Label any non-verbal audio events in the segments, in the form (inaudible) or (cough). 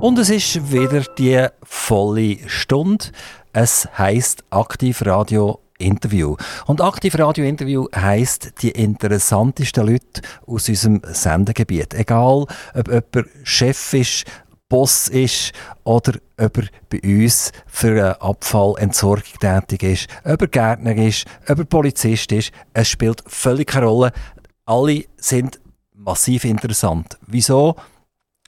Und es ist wieder die volle Stunde. Es heißt Aktiv Radio Interview. Und Aktiv Radio Interview heißt die interessantesten Leute aus unserem Sendegebiet. Egal, ob jemand Chef ist, Boss ist oder ob er bei uns für eine Abfallentsorgung tätig ist, ob er Gärtner ist, ob er Polizist ist. Es spielt völlig keine Rolle. Alle sind massiv interessant. Wieso?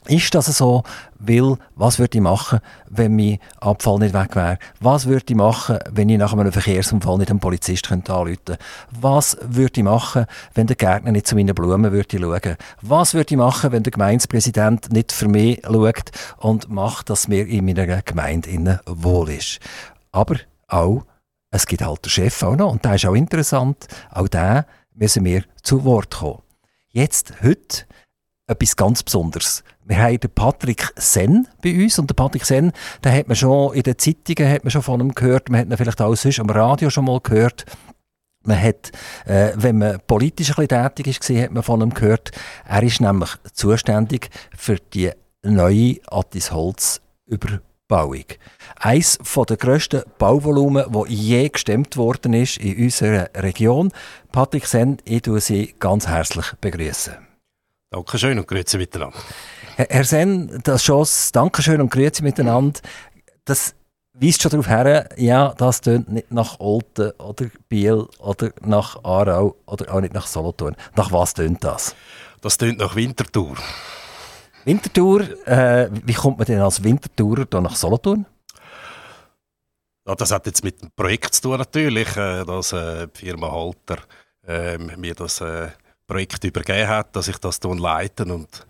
Ist das so? Weil, was würde ich machen, wenn mein Abfall nicht weg wäre? Was würde ich machen, wenn ich nach einem Verkehrsunfall nicht einen Polizist könnte anrufen könnte? Was würde ich machen, wenn der Gärtner nicht zu meinen Blumen würde schauen? Was würde ich machen, wenn der Gemeindepräsident nicht für mich schaut und macht, dass mir in meiner Gemeinde wohl ist? Aber auch, es gibt halt den Chef auch noch, und der ist auch interessant, auch da müssen wir zu Wort kommen. Jetzt, heute, etwas ganz Besonderes. Wir haben den Patrick Sen bei uns und der Patrick Sen, den hat man schon in den Zeitungen hat man schon von ihm gehört, man hat ihn vielleicht auch sonst am Radio schon mal gehört. Man hat, äh, wenn man politisch ein tätig ist, hat man von ihm gehört. Er ist nämlich zuständig für die neue Attis Holz Überbauung. Eines der grössten Bauvolumen, das je gestemmt worden ist in unserer Region. Patrick Sen, ich begrüße Sie ganz herzlich begrüßen. Dankeschön und grüezi miteinander. Herr Sen, das Schoss, Dankeschön und grüezi miteinander. Das weist schon darauf her, ja, das tönt nicht nach Olten oder Biel oder nach Aarau oder auch nicht nach Solothurn. Nach was tönt das? Das tönt nach Winterthur. Winterthur, äh, wie kommt man denn als Winterthurer da nach Solothurn? Ja, das hat jetzt mit dem Projekt zu tun natürlich, äh, dass äh, die Firma Halter äh, mir das äh, Projekt übergeben hat, dass ich das hier leite und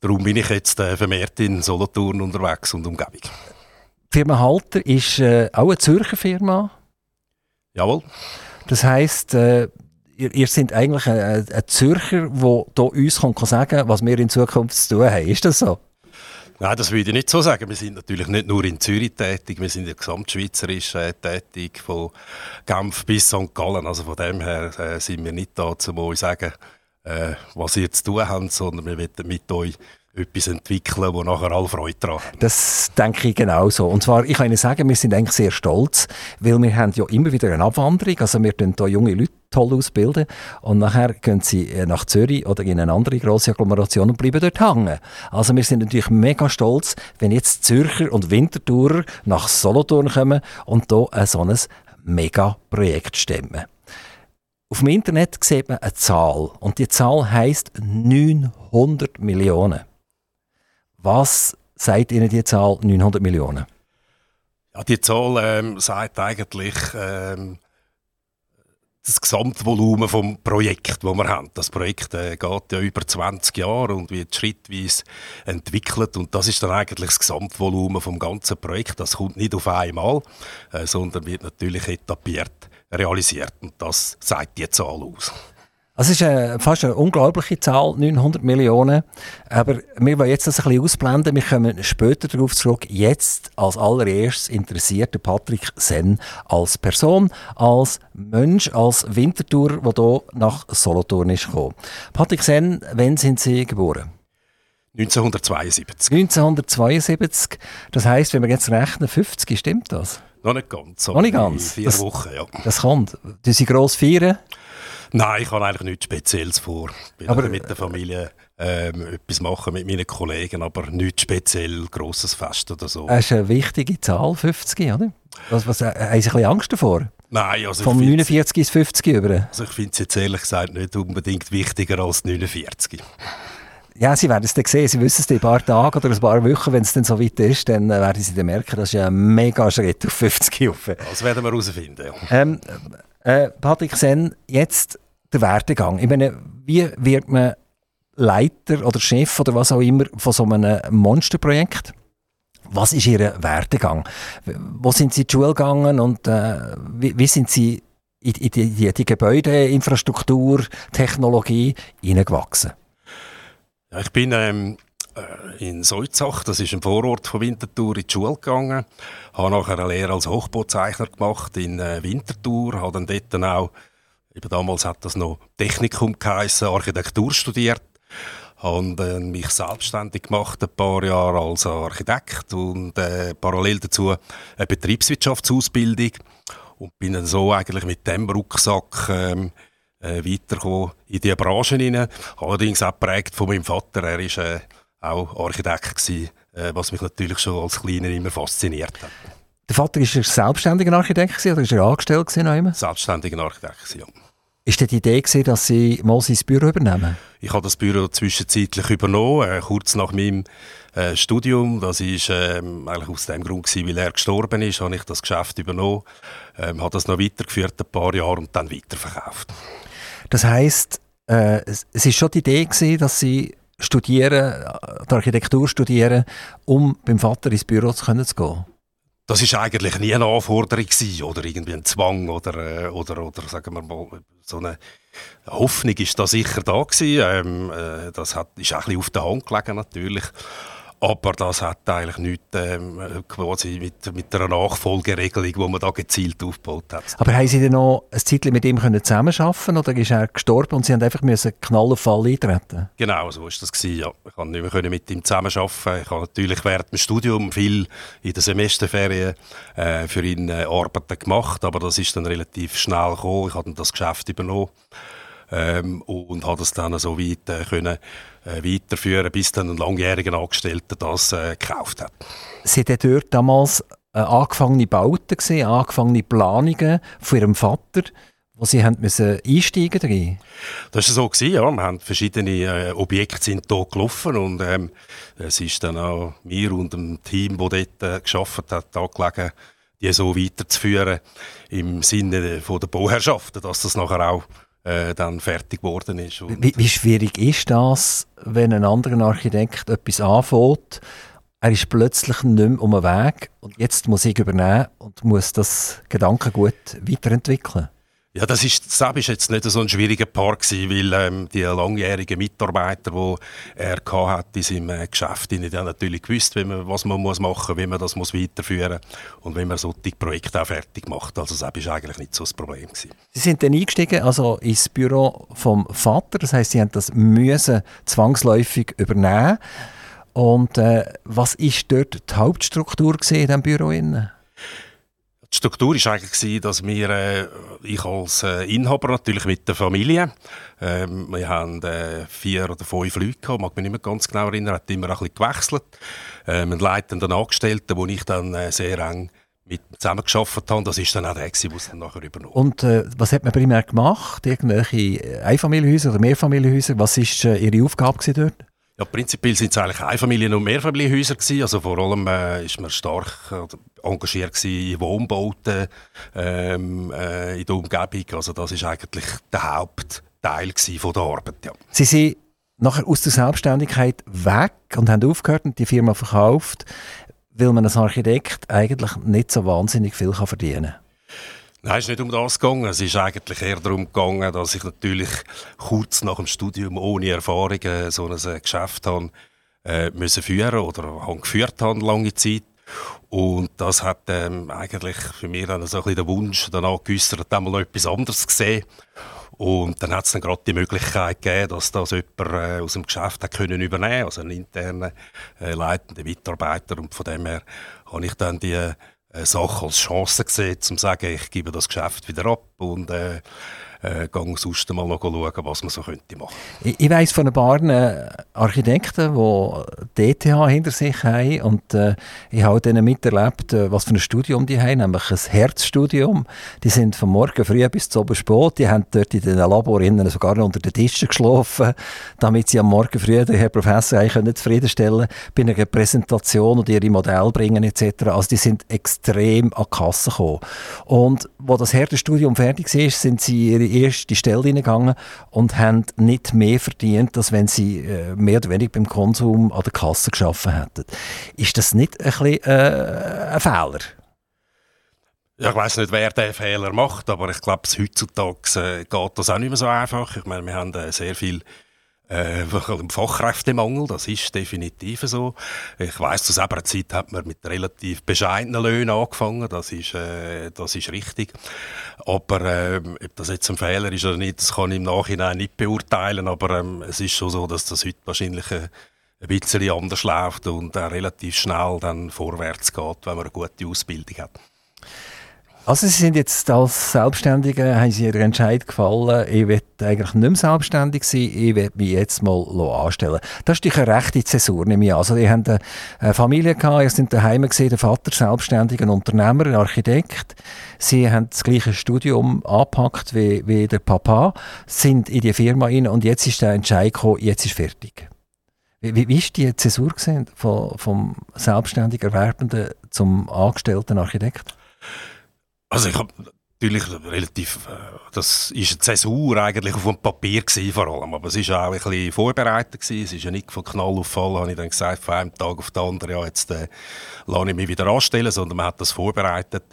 darum bin ich jetzt äh, vermehrt in Solothurn unterwegs und Umgebung. Die Firma Halter ist äh, auch eine Zürcher Firma? Jawohl. Das heisst, äh, ihr, ihr seid eigentlich ein, ein Zürcher, der uns kann sagen was wir in Zukunft zu tun haben. Ist das so? Nein, das würde ich nicht so sagen. Wir sind natürlich nicht nur in Zürich tätig, wir sind ja gesamtschweizerisch äh, tätig, von Genf bis St. Gallen. Also von dem her äh, sind wir nicht da, um euch sagen, äh, was ihr zu tun habt, sondern wir wollen mit euch etwas entwickeln, wo nachher alle Freude daran haben. Das denke ich genauso. Und zwar, ich kann Ihnen sagen, wir sind eigentlich sehr stolz, weil wir haben ja immer wieder eine Abwanderung, also wir bilden hier junge Leute toll ausbilden und nachher gehen sie äh, nach Zürich oder in eine andere grosse Agglomeration und bleiben dort hängen. Also wir sind natürlich mega stolz, wenn jetzt Zürcher und Winterthurer nach Solothurn kommen und hier ein so ein Mega-Projekt stemmen. Auf dem Internet sieht man eine Zahl und die Zahl heißt 900 Millionen. Was sagt Ihnen die Zahl 900 Millionen? Ja, die Zahl ähm, sagt eigentlich ähm, das Gesamtvolumen vom Projekt, das wir haben. Das Projekt äh, geht ja über 20 Jahre und wird schrittweise entwickelt und das ist dann eigentlich das Gesamtvolumen vom ganzen Projekt. Das kommt nicht auf einmal, äh, sondern wird natürlich etabliert realisiert. Und das sagt die Zahl aus. Also es ist eine, fast eine unglaubliche Zahl, 900 Millionen. Aber wir wollen jetzt das ein bisschen ausblenden. Wir kommen später darauf zurück. Jetzt als allererstes interessiert Patrick Sen als Person, als Mensch, als Wintertour, der hier nach Solothurn ist gekommen. Patrick Sen, wann sind Sie geboren? 1972. 1972. Das heisst, wenn wir jetzt rechnen, 50, stimmt das? Noch nicht ganz. Noch nicht ganz? Vier das, Wochen, ja. Das kommt. Du sie gross feiern? Nein, ich habe eigentlich nichts Spezielles vor. Ich will mit der Familie ähm, etwas machen, mit meinen Kollegen, aber nichts speziell, grosses Fest oder so. Das ist eine wichtige Zahl, 50, oder? Was, was, äh, haben Sie ein bisschen Angst davor? Nein, also Vom 49 bis 50 über? Also ich finde es jetzt ehrlich gesagt nicht unbedingt wichtiger als 49. Ja, Sie werden es dann sehen. Sie wissen es in ein paar Tage oder ein paar Wochen, wenn es dann so weit ist, dann äh, werden Sie dann merken, das ist ein mega Schritt auf 50 rauf. Das werden wir herausfinden, ja. Ähm, äh, Patrick Sen, jetzt der Werdegang. Ich meine, wie wird man Leiter oder Chef oder was auch immer von so einem Monsterprojekt? Was ist Ihr Werdegang? Wo sind Sie in die Schule gegangen und äh, wie, wie, sind Sie in, in die, die, die Gebäudeinfrastruktur, Technologie hineingewachsen? Ja, ich bin ähm, äh, in Solzach, das ist ein Vorort von Winterthur, in die Schule gegangen. Habe nachher eine Lehre als Hochbauzeichner gemacht in äh, Winterthur. Habe dann dort dann auch, eben damals hat das noch Technikum geheissen, Architektur studiert. habe mich selbstständig gemacht, ein paar Jahre als Architekt und äh, parallel dazu eine Betriebswirtschaftsausbildung und bin dann so eigentlich mit dem Rucksack ähm, äh, weitergekommen in diese Branche hinein. Allerdings auch geprägt von meinem Vater, er war äh, auch Architekt gewesen, äh, was mich natürlich schon als Kleiner immer fasziniert hat. Der Vater war ein selbstständiger Architekt oder war er angestellt? Gewesen, selbstständiger Architekt, ja. Ist denn die Idee gewesen, dass Sie mal sein Büro übernehmen? Ich habe das Büro zwischenzeitlich übernommen, äh, kurz nach meinem äh, Studium. Das ist ähm, eigentlich aus dem Grund gewesen, weil er gestorben ist, habe ich das Geschäft übernommen, ähm, habe das noch weitergeführt ein paar Jahre und dann weiterverkauft. Das heisst, äh, es, ist schon die Idee gewesen, dass Sie studieren, äh, die Architektur studieren, um beim Vater ins Büro zu, können zu gehen? das ist eigentlich nie eine Anforderung gewesen, oder irgendwie ein Zwang oder, äh, oder, oder sagen wir mal, so eine Hoffnung ist da sicher da gewesen. Ähm, äh, das hat, ist auch ein bisschen auf der Hand gelegen natürlich. Aber das hat eigentlich nichts ähm, quasi mit, mit einer Nachfolgeregelung, die man da gezielt aufgebaut hat. Aber haben Sie denn noch ein Zeit mit ihm zusammenarbeiten oder ist er gestorben und Sie haben einfach müssen Knall auf Fall eintreten? Genau, so war das gewesen, ja. Ich konnte nicht mehr mit ihm zusammenarbeiten. Ich habe natürlich während dem Studium viel in der Semesterferien äh, für ihn äh, Arbeiten gemacht, aber das ist dann relativ schnell gekommen. Ich habe das Geschäft übernommen ähm, und habe das dann so weit äh, können weiterführen, bis dann ein langjähriger Angestellter das äh, gekauft hat. Sie hatten dort damals äh, angefangene Bauten gesehen, angefangene Planungen von Ihrem Vater, wo Sie haben müssen einsteigen drin? Das war so, gewesen, ja. Wir haben verschiedene äh, Objekte sind hier gelaufen und ähm, es ist dann auch mir und dem Team, das dort äh, geschafft hat, angelegen, die so weiterzuführen im Sinne von der Bauherrschaften, dass das nachher auch äh, dann fertig geworden ist. Wie, wie, schwierig ist das, wenn ein anderer Architekt etwas anfängt, er ist plötzlich nicht mehr um den Weg und jetzt muss ich übernehmen und muss das Gedankengut weiterentwickeln? Ja, das ist, das ist jetzt nicht so ein schwieriger Part gewesen, weil ähm, die langjährigen Mitarbeiter, die er hat in seinem äh, Geschäft, die haben natürlich gewusst, wie man, was man muss machen, wie man das muss weiterführen und wie man solche Projekte auch fertig macht. Also das war eigentlich nicht so das Problem gewesen. Sie sind dann eingestiegen, also ins Büro vom Vater, das heißt, Sie haben das müssen zwangsläufig übernehmen. Und äh, was ist dort die Hauptstruktur in diesem Büro? Innen? Die Struktur war eigentlich, dass wir, äh, ich als äh, Inhaber natürlich mit der Familie, äh, wir haben äh, vier oder fünf Leute gehabt, mag mich nicht mehr ganz genau erinnern, hat immer ein bisschen gewechselt. Äh, einen leitenden Angestellten, wo ich dann äh, sehr eng mit zusammengearbeitet habe. Das ist dann auch der, der es dann nachher übernommen Und äh, was hat man primär gemacht? Irgendwelche Einfamilienhäuser oder Mehrfamilienhäuser? Was war äh, Ihre Aufgabe dort? Ja, prinzipiell sind es eigentlich Einfamilien- und Mehrfamilienhäuser gewesen. Also vor allem äh, ist man stark äh, engagiert in Wohnbauten ähm, äh, in der Umgebung. Also das ist eigentlich der Hauptteil von der Arbeit. Ja. Sie sind nachher aus der Selbstständigkeit weg und haben aufgehört und die Firma verkauft, weil man als Architekt eigentlich nicht so wahnsinnig viel verdienen kann. Nein, es ist nicht um das gegangen. Es ist eigentlich eher darum gegangen, dass ich natürlich kurz nach dem Studium ohne Erfahrung so ein äh, Geschäft habe, äh, müssen führen oder habe geführt habe lange Zeit. Und das hat ähm, eigentlich für mich dann so ein bisschen den Wunsch danach geäussert, einmal noch etwas anderes zu sehen. Und dann hat es dann gerade die Möglichkeit gegeben, dass das jemand äh, aus dem Geschäft hat können übernehmen, also einen internen äh, leitenden Mitarbeiter. Und von dem her habe ich dann die eine Sache als Chance gesehen, um zu sagen, ich gebe das Geschäft wieder ab und äh, äh, gehe sonst mal noch schauen, was man so könnte machen. Ich, ich weiss von ein paar äh, Architekten, die DTH hinter sich haben und äh, ich habe denen miterlebt, äh, was für ein Studium die haben, nämlich ein Herzstudium. Die sind von morgen früh bis zum spät, die haben dort in den Laborinnen sogar unter den Tischen geschlafen, damit sie am Morgen früh den Herr Professor eigentlich zufriedenstellen bei einer Präsentation und ihre Modelle bringen etc. Also die sind extrem an die Kasse gekommen. Und wo das Herzstudium fertig ist, sind sie ihre erste Stelle hineingegangen und haben nicht mehr verdient, als wenn sie äh, mehr oder weniger beim Konsum an der Kasse geschaffen hätten. Ist das nicht ein, bisschen, äh, ein Fehler? Ja, ich weiß nicht, wer diesen Fehler macht, aber ich glaube, heutzutage äh, geht das auch nicht mehr so einfach. Ich meine, wir haben äh, sehr viele äh, Fachkräftemangel, das ist definitiv so. Ich weiß, zu selber Zeit hat man mit relativ bescheidenen Löhnen angefangen, das ist, äh, das ist richtig. Aber äh, ob das jetzt ein Fehler ist oder nicht, das kann ich im Nachhinein nicht beurteilen, aber ähm, es ist schon so, dass das heute wahrscheinlich äh, ein bisschen anders läuft und äh, relativ schnell dann vorwärts geht, wenn man eine gute Ausbildung hat. Also Sie sind jetzt als Selbstständige, haben Sie Ihren Entscheid gefallen, ich will eigentlich nicht mehr selbstständig sein, ich will mich jetzt mal anstellen. Das ist eine rechte Zäsur, nehme ich an. Also, ihr habt eine Familie ihr sind daheim gesehen, der Vater selbstständig, ein Unternehmer, ein Architekt. Sie haben das gleiche Studium angepackt wie, wie der Papa, sind in die Firma rein und jetzt ist der Entscheid gekommen, jetzt ist fertig. Wie, wie, wie die Zäsur vom selbstständig Erwerbenden zum angestellten Architekt? Also ich habe natürlich relativ, äh, das ist eine Zäsur eigentlich auf dem Papier gewesen, vor allem, aber es ist auch ein bisschen vorbereitet gewesen. Es ist ja nicht von Knall auf Fall, habe ich dann gesagt, von einem Tag auf den anderen, ja, jetzt äh, lasse ich mich wieder anstellen, sondern man hat das vorbereitet.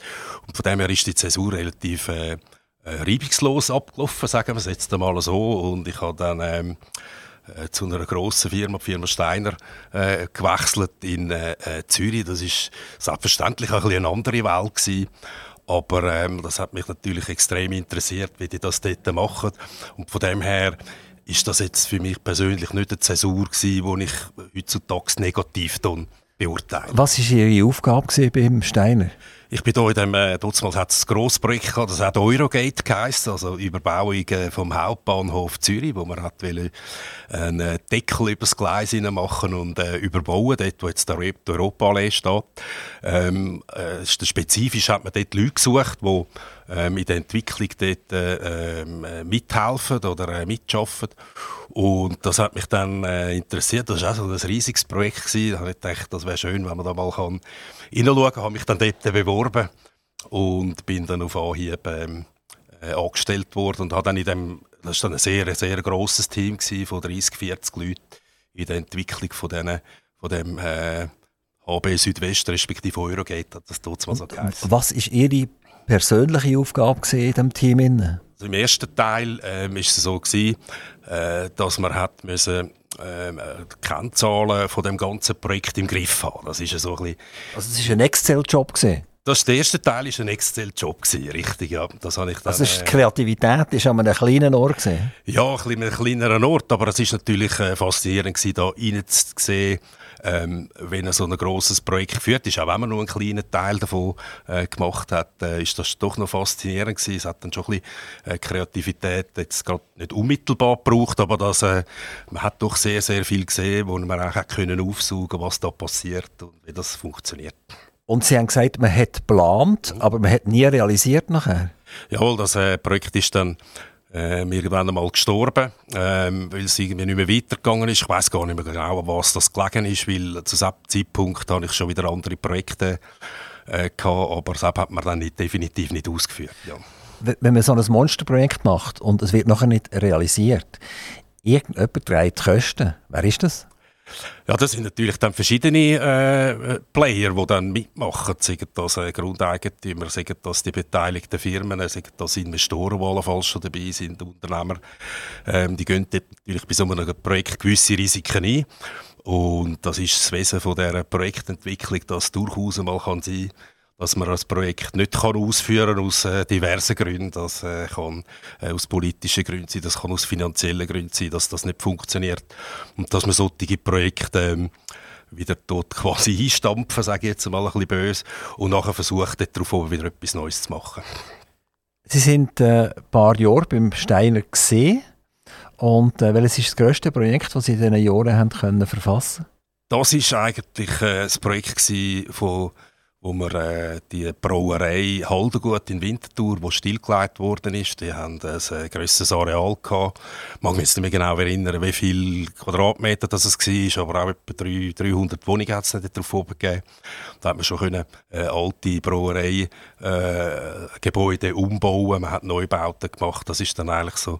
Und von dem her ist die Zäsur relativ äh, äh reibungslos abgelaufen, sagen wir es jetzt einmal so. Und ich habe dann ähm, äh, zu einer grossen Firma, die Firma Steiner, äh, gewechselt in äh, Zürich. Das ist selbstverständlich ein bisschen eine andere Welt gewesen. Aber ähm, das hat mich natürlich extrem interessiert, wie die das dort machen. Und von dem her ist das jetzt für mich persönlich nicht eine Zäsur die ich heutzutage negativ beurteile. Was war Ihre Aufgabe beim Steiner? Ich bin hier in dem, äh, damals hat es ein grosses Projekt gehabt, das hat Eurogate geheißen, also Überbauung äh, vom Hauptbahnhof Zürich, wo man hat will einen äh, Deckel übers Gleis machen und äh, überbauen, dort wo jetzt der Europaallee steht. Ähm, äh, spezifisch hat man dort Leute gesucht, die ähm, in der Entwicklung dort äh, ähm, äh, mithelfen oder äh, mitschaffen. Und das hat mich dann äh, interessiert. Das war auch so ein riesiges Projekt. Gewesen. Da habe ich gedacht, das wäre schön, wenn man da mal kann hineinschauen kann. habe mich dann dort beworben und bin dann auf Anhieb ähm, äh, angestellt worden und habe dann in dem, das war dann ein sehr, sehr grosses Team gewesen, von 30, 40 Leuten in der Entwicklung von, denen, von dem äh, HB Südwest respektive Eurogate, hat das dort mal so geheißen. Was ist Ihre persönliche Aufgabe in diesem Team? Also Im ersten Teil ähm, ist es so gewesen, äh, dass man hat müssen ähm, die Kennzahlen von dem ganzen Projekt im Griff haben. Das ist so ein bisschen Also das ist ein Excel-Job gesehen. Das der erste Teil ist ein Excel-Job richtig, ja. Das habe ich dann, also ist die Kreativität ist an einem kleinen Ort gesehen. Ja, ein bisschen kleineren Ort, aber es ist natürlich äh, faszinierend gewesen, da reinzusehen, ähm, wenn er so ein grosses Projekt führt, ist auch wenn man nur einen kleinen Teil davon äh, gemacht hat, äh, ist das doch noch faszinierend gewesen. Es hat dann schon ein bisschen äh, Kreativität jetzt gerade nicht unmittelbar gebraucht, aber das, äh, man hat doch sehr, sehr viel gesehen, wo man auch können aufsaugen was da passiert und wie das funktioniert. Und Sie haben gesagt, man hat geplant, aber man hat nie realisiert nachher? Jawohl, das äh, Projekt ist dann ähm, irgendwann einmal gestorben, ähm, weil es irgendwie nicht mehr weitergegangen ist. Ich weiß gar nicht mehr genau, was das gelegen ist, weil zu diesem Zeitpunkt habe ich schon wieder andere Projekte äh, gehabt, aber das hat man dann nicht, definitiv nicht ausgeführt. Ja. Wenn man so ein Monsterprojekt macht und es wird nachher nicht realisiert, irgendjemand trägt die Kosten. Wer ist das? Ja, das sind natürlich dann verschiedene äh, Player, die dann mitmachen. Sagen das äh, Grundeigentümer, sagen das die beteiligten Firmen, sagen das Investoren, die allenfalls schon dabei sind, Unternehmer. Ähm, die gehen natürlich bei so einem Projekt gewisse Risiken ein. Und das ist das Wesen von dieser Projektentwicklung, dass durchaus mal kann sein kann, dass man das Projekt nicht kann ausführen kann aus äh, diversen Gründen. Das äh, kann äh, aus politischen Gründen sein, das kann aus finanziellen Gründen sein, dass das nicht funktioniert. Und dass man solche Projekte ähm, wieder dort quasi einstampfen, sage ich jetzt mal ein bisschen böse, und nachher versucht, darauf wieder etwas Neues zu machen. Sie sind äh, ein paar Jahre beim Steiner gesehen und äh, welches ist das grösste Projekt, das Sie in diesen Jahren haben können verfassen? Das ist eigentlich äh, das Projekt von wo wir äh, die Brauerei Haldengut in Winterthur, die stillgelegt worden ist, die haben ein äh, grösseres Areal gehabt. Ich mag mich jetzt nicht mehr genau erinnern, wie viel Quadratmeter das es war, aber auch etwa 300 Wohnungen hat es nicht darauf oben gegeben. Da hat man schon können, äh, alte Brauerei äh, umbauen, man hat Neubauten gemacht. Das ist dann eigentlich so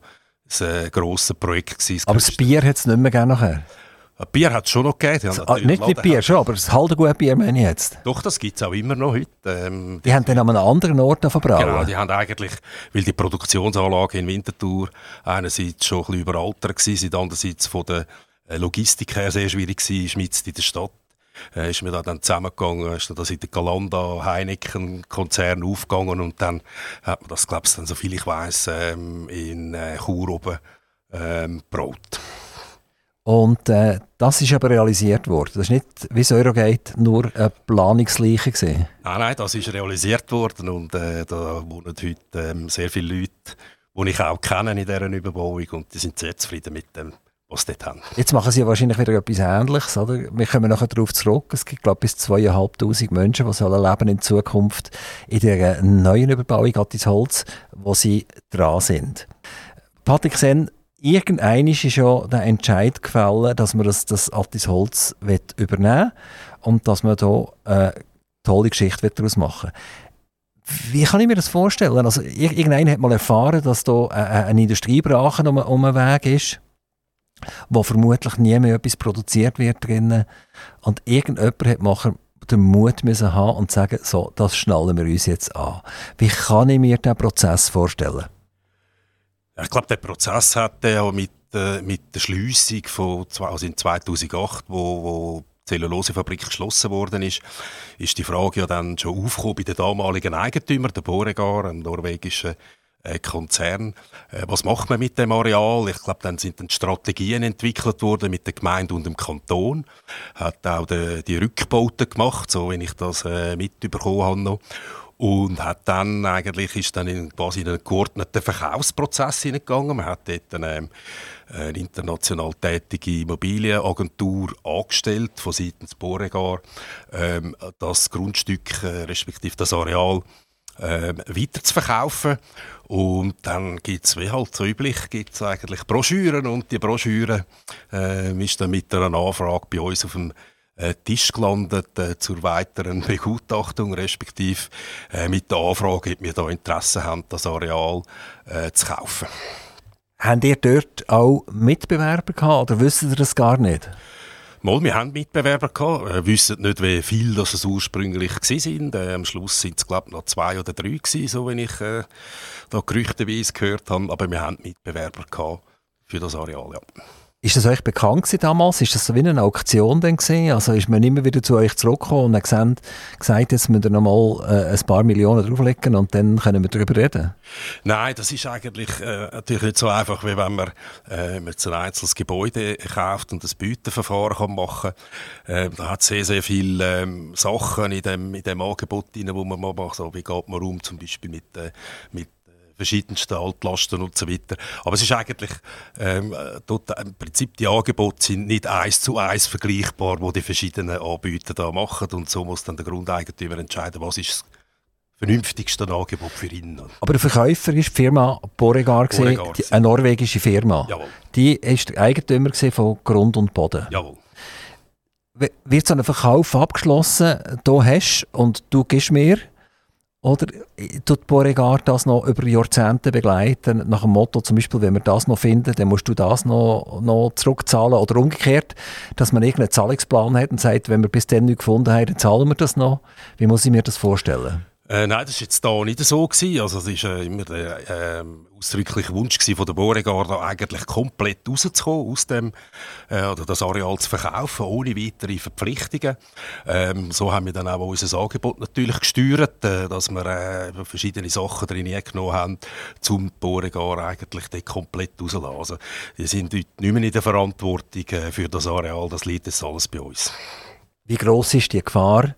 ein grosses Projekt gewesen. Aber das Bier hat es nicht mehr gegeben nachher? Ein Bier hat es schon noch gegeben. Ah, nicht mit Bier schon, aber das Haldegut-Bier meine ich jetzt. Doch, das gibt es auch immer noch heute. Ähm, die, die haben dann an einem anderen Ort verbraucht. Genau, die haben eigentlich, weil die Produktionsanlage in Winterthur einerseits schon ein bisschen überaltert war, andererseits von der äh, Logistik her sehr schwierig war, schmitzt in der Stadt. Äh, ist mir da dann zusammengegangen, ist da in der Galanda Heineken Konzern aufgegangen und dann hat man das, glaube ich, dann, so viel ich weiß, ähm, in äh, Chur oben ähm, Brot. Und äh, das ist aber realisiert worden. Das ist nicht, wie es Eurogate, nur eine Planungsleiche gesehen. Nein, nein, das ist realisiert worden und äh, da wohnen heute ähm, sehr viele Leute, die ich auch kenne in dieser Überbauung und die sind sehr zufrieden mit dem, was sie dort haben. Jetzt machen sie wahrscheinlich wieder etwas Ähnliches, oder? Wir kommen nachher darauf zurück. Es gibt, glaube ich, bis 2'500 Menschen, die sollen leben in Zukunft in dieser neuen Überbauung Attis Holz, wo sie dran sind. Patrick Sen, irgendein ist ja der Entscheid gefallen, dass man das, das Attis Holz übernehmen und dass man da eine tolle Geschichte daraus machen Wie kann ich mir das vorstellen? Also, irgendeiner hat mal erfahren, dass da eine Industriebrache um, um den Weg ist, wo vermutlich nie mehr etwas produziert wird drinnen. Und irgendjemand hat machen den Mut müssen haben und sagen, so, das schnallen wir uns jetzt an. Wie kann ich mir diesen Prozess vorstellen? Ich glaube, der Prozess hat ja mit, äh, mit der Schliessung von also in 2008, wo, wo die Zellulosefabrik geschlossen worden ist, ist die Frage ja dann schon aufgekommen bei den damaligen Eigentümern, der Boregar, einem norwegischen äh, Konzern. Äh, was macht man mit dem Areal? Ich glaube, dann sind dann Strategien entwickelt worden mit der Gemeinde und dem Kanton. Hat auch die, die Rückbauten gemacht, so wenn ich das äh, mitbekommen habe und hat dann eigentlich ist dann in quasi in einen geordneten Verkaufsprozess hineingegangen. Man hat dort eine, eine international tätige Immobilienagentur angestellt von seitens Boregar, ähm, das Grundstück äh, respektive das Areal äh, weiter zu verkaufen. Und dann gibt es, wie halt so üblich, gibt's eigentlich Broschüren und die Broschüre äh, ist dann mit einer Anfrage bei uns auf dem Tisch gelandet äh, zur weiteren (laughs) Begutachtung, respektive äh, mit der Anfrage, ob wir da Interesse haben, das Areal äh, zu kaufen. Habt ihr dort auch Mitbewerber gehabt oder wisst ihr das gar nicht? Mal, wir haben Mitbewerber gehabt. Wir wissen nicht, wie viel das es ursprünglich waren. Äh, am Schluss sind es, glaube ich, noch zwei oder drei gewesen, so wenn ich äh, da gerüchteweise gehört habe. Aber wir haben Mitbewerber gehabt für das Areal, ja. Ist das euch bekannt damals? Ist das so wie eine Auktion denn gewesen? Also ist man immer wieder zu euch zurückgekommen und hat gesagt, gesagt jetzt müsst ihr noch mal äh, ein paar Millionen drauflegen und dann können wir darüber reden? Nein, das ist eigentlich äh, natürlich nicht so einfach, wie wenn man äh, ein einzelnes Gebäude kauft und das Bietenverfahren kann machen kann. Äh, da hat sehr, sehr viele ähm, Sachen in dem, in dem Angebot drin, wo man mal macht. So, wie geht man um zum Beispiel mit, äh, mit verschiedensten Altlasten und so weiter. Aber es ist eigentlich, ähm, dort, im Prinzip die Angebote sind nicht eins zu eins vergleichbar, wo die verschiedenen Anbieter da machen und so muss dann der Grundeigentümer entscheiden, was ist das vernünftigste Angebot für ihn. Aber der Verkäufer ist die Firma Boregar, Boregar die, eine norwegische Firma. Jawohl. Die ist der Eigentümer von Grund und Boden. Jawohl. Wird so ein Verkauf abgeschlossen, du hast und du gibst mir oder tut Beauregard das noch über Jahrzehnte begleiten, nach dem Motto zum Beispiel, wenn wir das noch finden, dann musst du das noch, noch zurückzahlen oder umgekehrt, dass man irgendeinen Zahlungsplan hat und sagt, wenn wir bis dann nichts gefunden haben, dann zahlen wir das noch. Wie muss ich mir das vorstellen? Äh, nein, das war jetzt da nicht so. Gewesen. Also, es war äh, immer der äh, ausdrückliche Wunsch gewesen von der Beauregard, eigentlich komplett rauszukommen aus dem, äh, oder das Areal zu verkaufen, ohne weitere Verpflichtungen. Ähm, so haben wir dann auch unser Angebot natürlich gesteuert, äh, dass wir äh, verschiedene Sachen drin genommen haben, zum Beauregard eigentlich dort komplett rauszulassen. Also, wir sind heute nicht mehr in der Verantwortung äh, für das Areal, das liegt jetzt alles bei uns. Wie groß ist die Gefahr,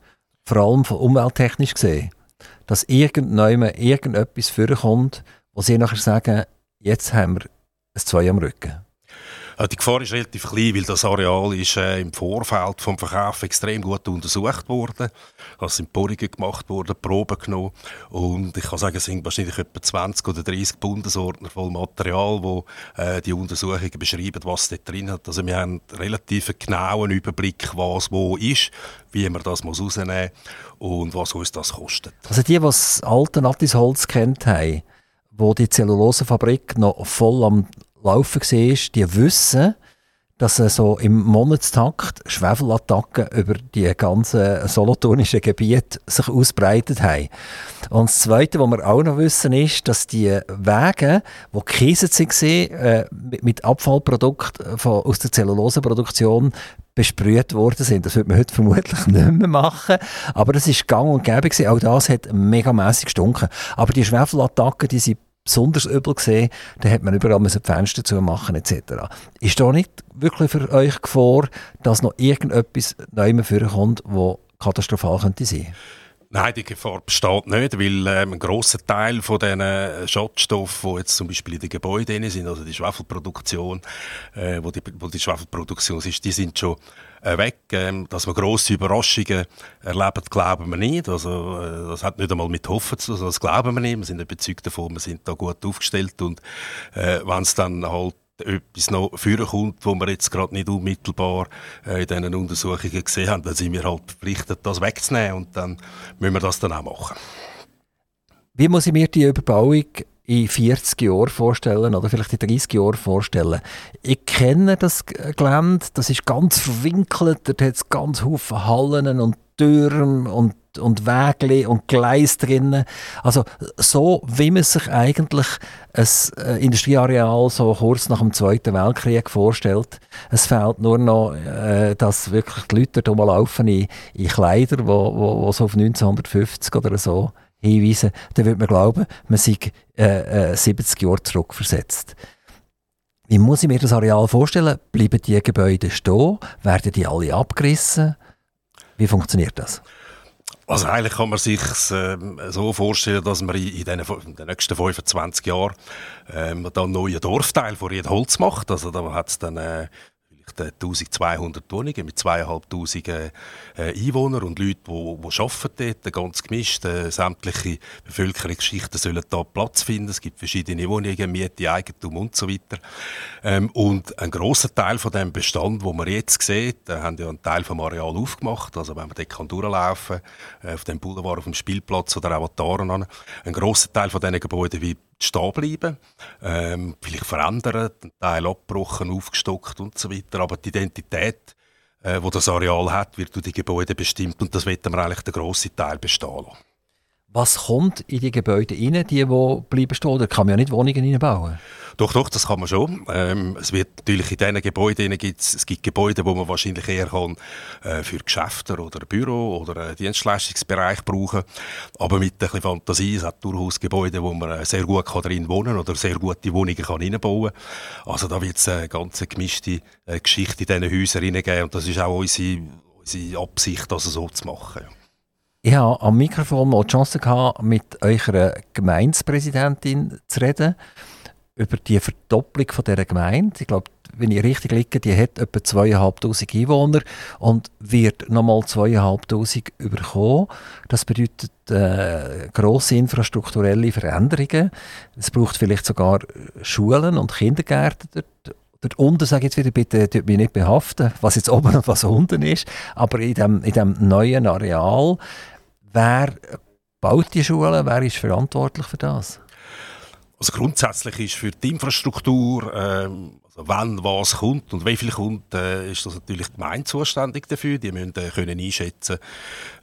vor allem umwelttechnisch gesehen? Dass irgendjemand irgendetwas vorkommt, wo sie nachher sagen, jetzt haben wir ein Zwei am Rücken. Die Gefahr ist relativ klein, weil das Areal ist äh, im Vorfeld vom Verkauf extrem gut untersucht worden. Es sind Bohrungen gemacht worden, Proben genommen und ich kann sagen, es sind wahrscheinlich etwa 20 oder 30 Bundesordner voll Material, wo äh, die Untersuchungen beschreiben, was dort drin hat. Also wir haben einen relativ genauen Überblick, was wo ist, wie man das muss rausnehmen und was uns das kostet. Also die, die das alte Nattisholz kennt haben, wo die Zellulosefabrik noch voll am Laufen war, die wissen, dass äh, so im Monatstakt Schwefelattacken über die ganzen solothurnischen Gebiete sich ausbreitet haben. Und das Zweite, was wir auch noch wissen, ist, dass die Wege, die gekiesert waren, äh, mit Abfallprodukten aus der Zelluloseproduktion besprüht worden sind. Das würde man heute vermutlich (laughs) nicht mehr machen. Aber das ist gang und gäbe. Auch das hat megamässig gestunken. Aber die Schwefelattacken, die sind besonders übel gesehen, da hat man überall die Fenster zu machen etc. Ist da nicht wirklich für euch Gefahr, dass noch irgendetwas neu vorkommt, das katastrophal könnte sein? Nein, die Gefahr besteht nicht, weil ähm, ein grosser Teil von diesen Schadstoffen, die jetzt zum Beispiel in den Gebäuden sind, also die Schwefelproduktion, äh, wo, die, wo die Schwefelproduktion ist, die sind schon weg. Ähm, dass wir grosse Überraschungen erleben, glauben wir nicht. Also, äh, das hat nicht einmal mit Hoffen zu tun, das glauben wir nicht. Wir sind überzeugt davon, wir sind da gut aufgestellt und äh, wenn es dann halt etwas noch vorkommt, wo wir jetzt gerade nicht unmittelbar äh, in diesen Untersuchungen gesehen haben, dann sind wir halt verpflichtet, das wegzunehmen und dann müssen wir das dann auch machen. Wie muss ich mir die Überbauung in 40 Jahren vorstellen oder vielleicht in 30 Jahren vorstellen. Ich kenne das Gelände, das ist ganz verwinkelt, dort hat es ganz viele Hallen und Türen und, und Wege und Gleis drinnen. Also so, wie man sich eigentlich ein äh, Industrieareal so kurz nach dem Zweiten Weltkrieg vorstellt. Es fehlt nur noch, äh, dass wirklich die Leute dort laufen in, in Kleider, die so auf 1950 oder so hinweisen, dann würde man glauben, man sei äh, äh, 70 Jahre zurückversetzt. Wie muss ich mir das Areal vorstellen? Bleiben die Gebäude stehen? Werden die alle abgerissen? Wie funktioniert das? Also eigentlich kann man sich äh, so vorstellen, dass man in, den, in den nächsten 25 Jahren ähm, dann einen neuen Dorfteil von Holz macht. Also da hat es dann äh, 1200 Wohnungen mit 2500 äh, Einwohnern und Leuten, die, die arbeiten dort, ganz gemischt. Äh, sämtliche Bevölkerungsschichten sollen da Platz finden. Es gibt verschiedene Wohnungen, Miete, Eigentum und so weiter. Ähm, und ein grosser Teil von dem Bestand, wo man jetzt sieht, haben ja einen Teil vom Areal aufgemacht. Also wenn man dort kann durchlaufen äh, auf dem Boulevard, auf dem Spielplatz oder auch an ein grosser Teil von diesen Gebäuden wie stehen bleiben, ähm, vielleicht verändern, einen Teil abgebrochen, aufgestockt und so weiter. Aber die Identität, äh, wo das Areal hat, wird durch die Gebäude bestimmt und das wird wir eigentlich der grosse Teil bestehen lassen. Was kommt in die Gebäude rein, die, die bleiben stehen? Da kann man ja nicht Wohnungen reinbauen. Doch, doch, das kann man schon. Ähm, es wird natürlich in diesen Gebäuden gibt's, es gibt Gebäude, wo man wahrscheinlich eher kann, äh, für Geschäfte oder Büro oder einen Dienstleistungsbereich brauchen. Aber mit ein bisschen Fantasie, es hat durchaus Gebäude, wo man äh, sehr gut kann drin wohnen oder sehr gute Wohnungen kann reinbauen. Also da wird es eine ganz gemischte äh, Geschichte in diesen Häusern reingeben und das ist auch unsere, unsere Absicht, das so zu machen. Ich hatte am Mikrofon mal die Chance, gehabt, mit eurer Gemeindepräsidentin zu reden über die Verdopplung von dieser Gemeinde. Ich glaube, wenn ich richtig liege, die hat etwa 2'500 Einwohner und wird nochmal 2'500 überkommen. Das bedeutet äh, grosse infrastrukturelle Veränderungen. Es braucht vielleicht sogar Schulen und Kindergärten dort. Dort unten, sage ich jetzt wieder, bitte tut mich nicht behaften, was jetzt (laughs) oben und was unten ist, aber in dem, in dem neuen Areal Wer baut die Schulen? Wer ist verantwortlich für das? Also grundsätzlich ist für die Infrastruktur, ähm, also wann was kommt und wie viel kommt, äh, ist das natürlich die zuständig dafür. Die müssen äh, können einschätzen,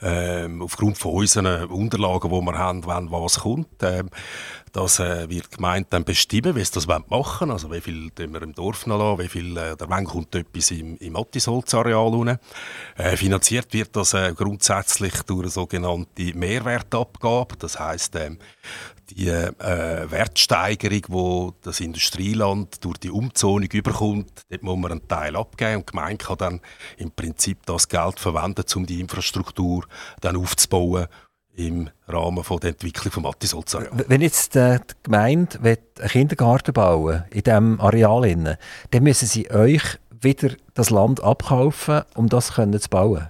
ähm, aufgrund von unseren Unterlagen, die wir haben, wann was kommt. Ähm, das äh, wird die Gemeinde dann bestimmen, wie sie das machen wollen. Also wie viel tun wir im Dorf noch lassen, wie viel, äh, wann kommt etwas im, im Attisholzareal unten. Äh, finanziert wird das äh, grundsätzlich durch eine sogenannte Mehrwertabgabe. Das heisst, ähm, die äh, Wertsteigerung, wo das Industrieland durch die Umzonung überkommt, dort muss man einen Teil abgeben und die Gemeinde kann dann im Prinzip das Geld verwenden, um die Infrastruktur dann aufzubauen im Rahmen von der Entwicklung des Mattisolzareal. Wenn jetzt äh, die Gemeinde einen Kindergarten bauen in diesem Areal, dann müssen sie euch wieder das Land abkaufen, um das können zu bauen?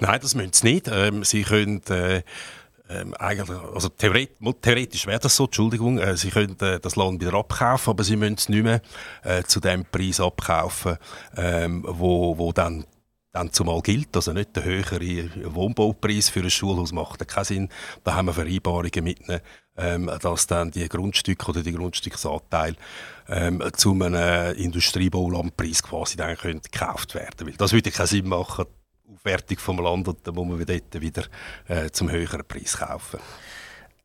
Nein, das müssen sie nicht. Ähm, sie können... Äh, ähm, eigentlich, also theoretisch, theoretisch wäre das so, Entschuldigung, äh, sie können äh, das Land wieder abkaufen, aber sie müssen es nicht mehr äh, zu dem Preis abkaufen, ähm, wo, wo dann dann zumal gilt, also nicht der höhere Wohnbaupreis für ein Schulhaus macht keinen Sinn. Da haben wir Vereinbarungen mit ähm, dass dann die Grundstücke oder die Grundstücksanteile ähm, zu einem Industriebaulandpreis quasi dann können gekauft werden. Weil das würde keinen Sinn machen, Aufwertung vom Land und dann muss man dort wieder äh, zum höheren Preis kaufen.